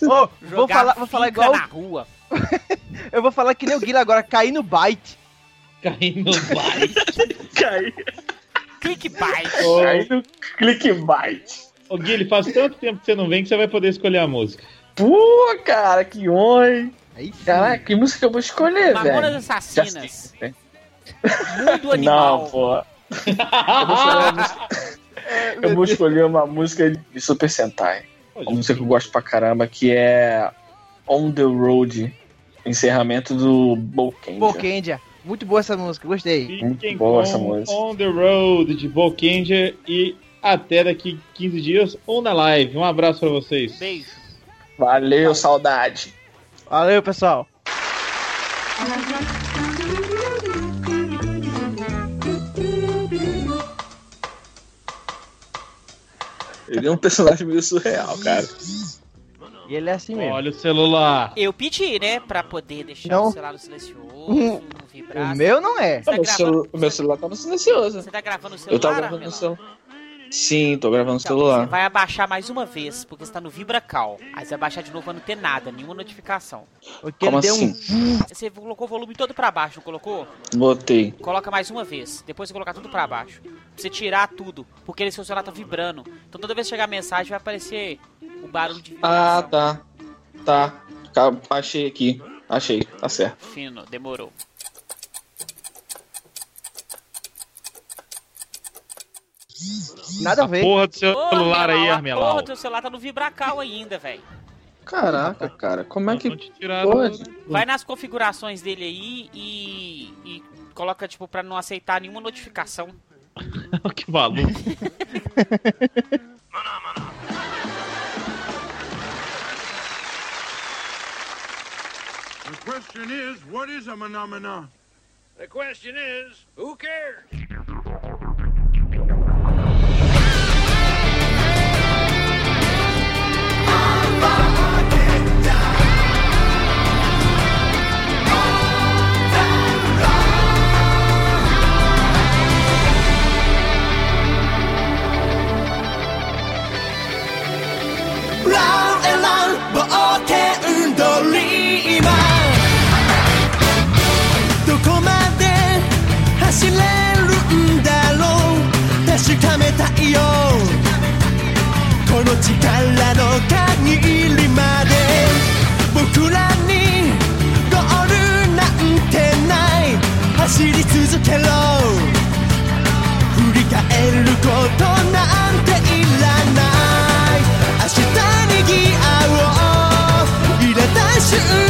Ô, vou falar, vou falar igual. na rua. Eu vou falar que nem o Guilherme agora, cair no byte. Caindo no baile. Cai, Clickbait. cai no clickbait. Ô Guilherme, faz tanto tempo que você não vem que você vai poder escolher a música. Pô, cara, que oi. Aí sim. Caraca, que música eu vou escolher, Mamonas velho? Assassinas. Já sei. Mundo Animal. Não, pô. Eu vou escolher uma música, de Super Sentai. Uma música que eu gosto pra caramba, que é On the Road, encerramento do Bokenja. Bokendia. Muito boa essa música, gostei. Fiquem boa essa música. On the Road de Volkanger e até daqui 15 dias ou na live. Um abraço pra vocês. Beijo. Valeu, saudade. Valeu, pessoal. Ele é um personagem meio surreal, cara. E ele é assim mesmo. Olha o celular. Eu pedi, né, pra poder deixar Não. o celular no silencioso, não vibrar. O meu não é. Tá O meu, gravando- celu- o meu celular tá no silencioso. Você tá gravando o Eu celular, tava gravando no Armelau? celular. Sim, tô gravando no Então, celular. Você vai abaixar mais uma vez, porque você tá no VibraCal. Aí você vai abaixar de novo pra não ter nada, nenhuma notificação. Porque Como assim? um. Você colocou o volume todo pra baixo, não colocou? Botei. Coloca mais uma vez. Depois você colocar tudo pra baixo. Pra você tirar tudo. Porque ele seu celular tá vibrando. Então toda vez que chegar a mensagem vai aparecer o barulho de Ah, vibração. tá. Tá. Ca- Achei aqui. Achei. Tá certo. Fino, demorou. Nada a A ver. porra do Ô, celular aí, Armelau, a Armelau. Porra, teu celular tá no VibraCal ainda, velho. Caraca, cara. Como é que pode? Vai nas configurações dele aí e, e coloca, tipo, pra não aceitar nenhuma notificação. que maluco. The question is, what is a phenomena? The question is, who cares? こまで走れるんだろう。確かめたいよ。この力の限りまで。僕らにゴールなんてない。走り続けろ。振り返ることなんていらない。明日にギアを入れた瞬間。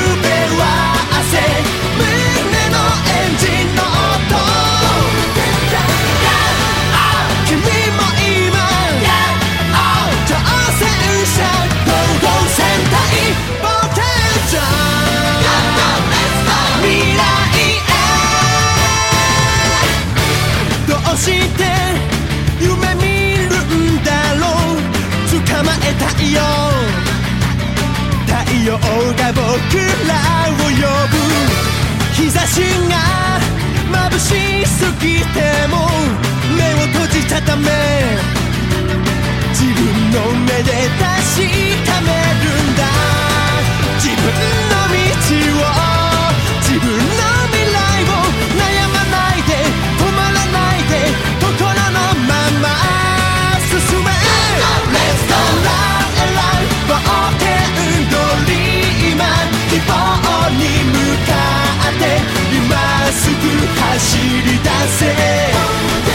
陽が僕らを呼ぶ日差しが眩しすぎても目を閉じたため自分の目で確かめるんだ自分の道を自分の未来を悩まないで止まらないで心のまま進め RESTLANDALIVE」「ボー go! マー希望に向かって今すぐ走り出せ。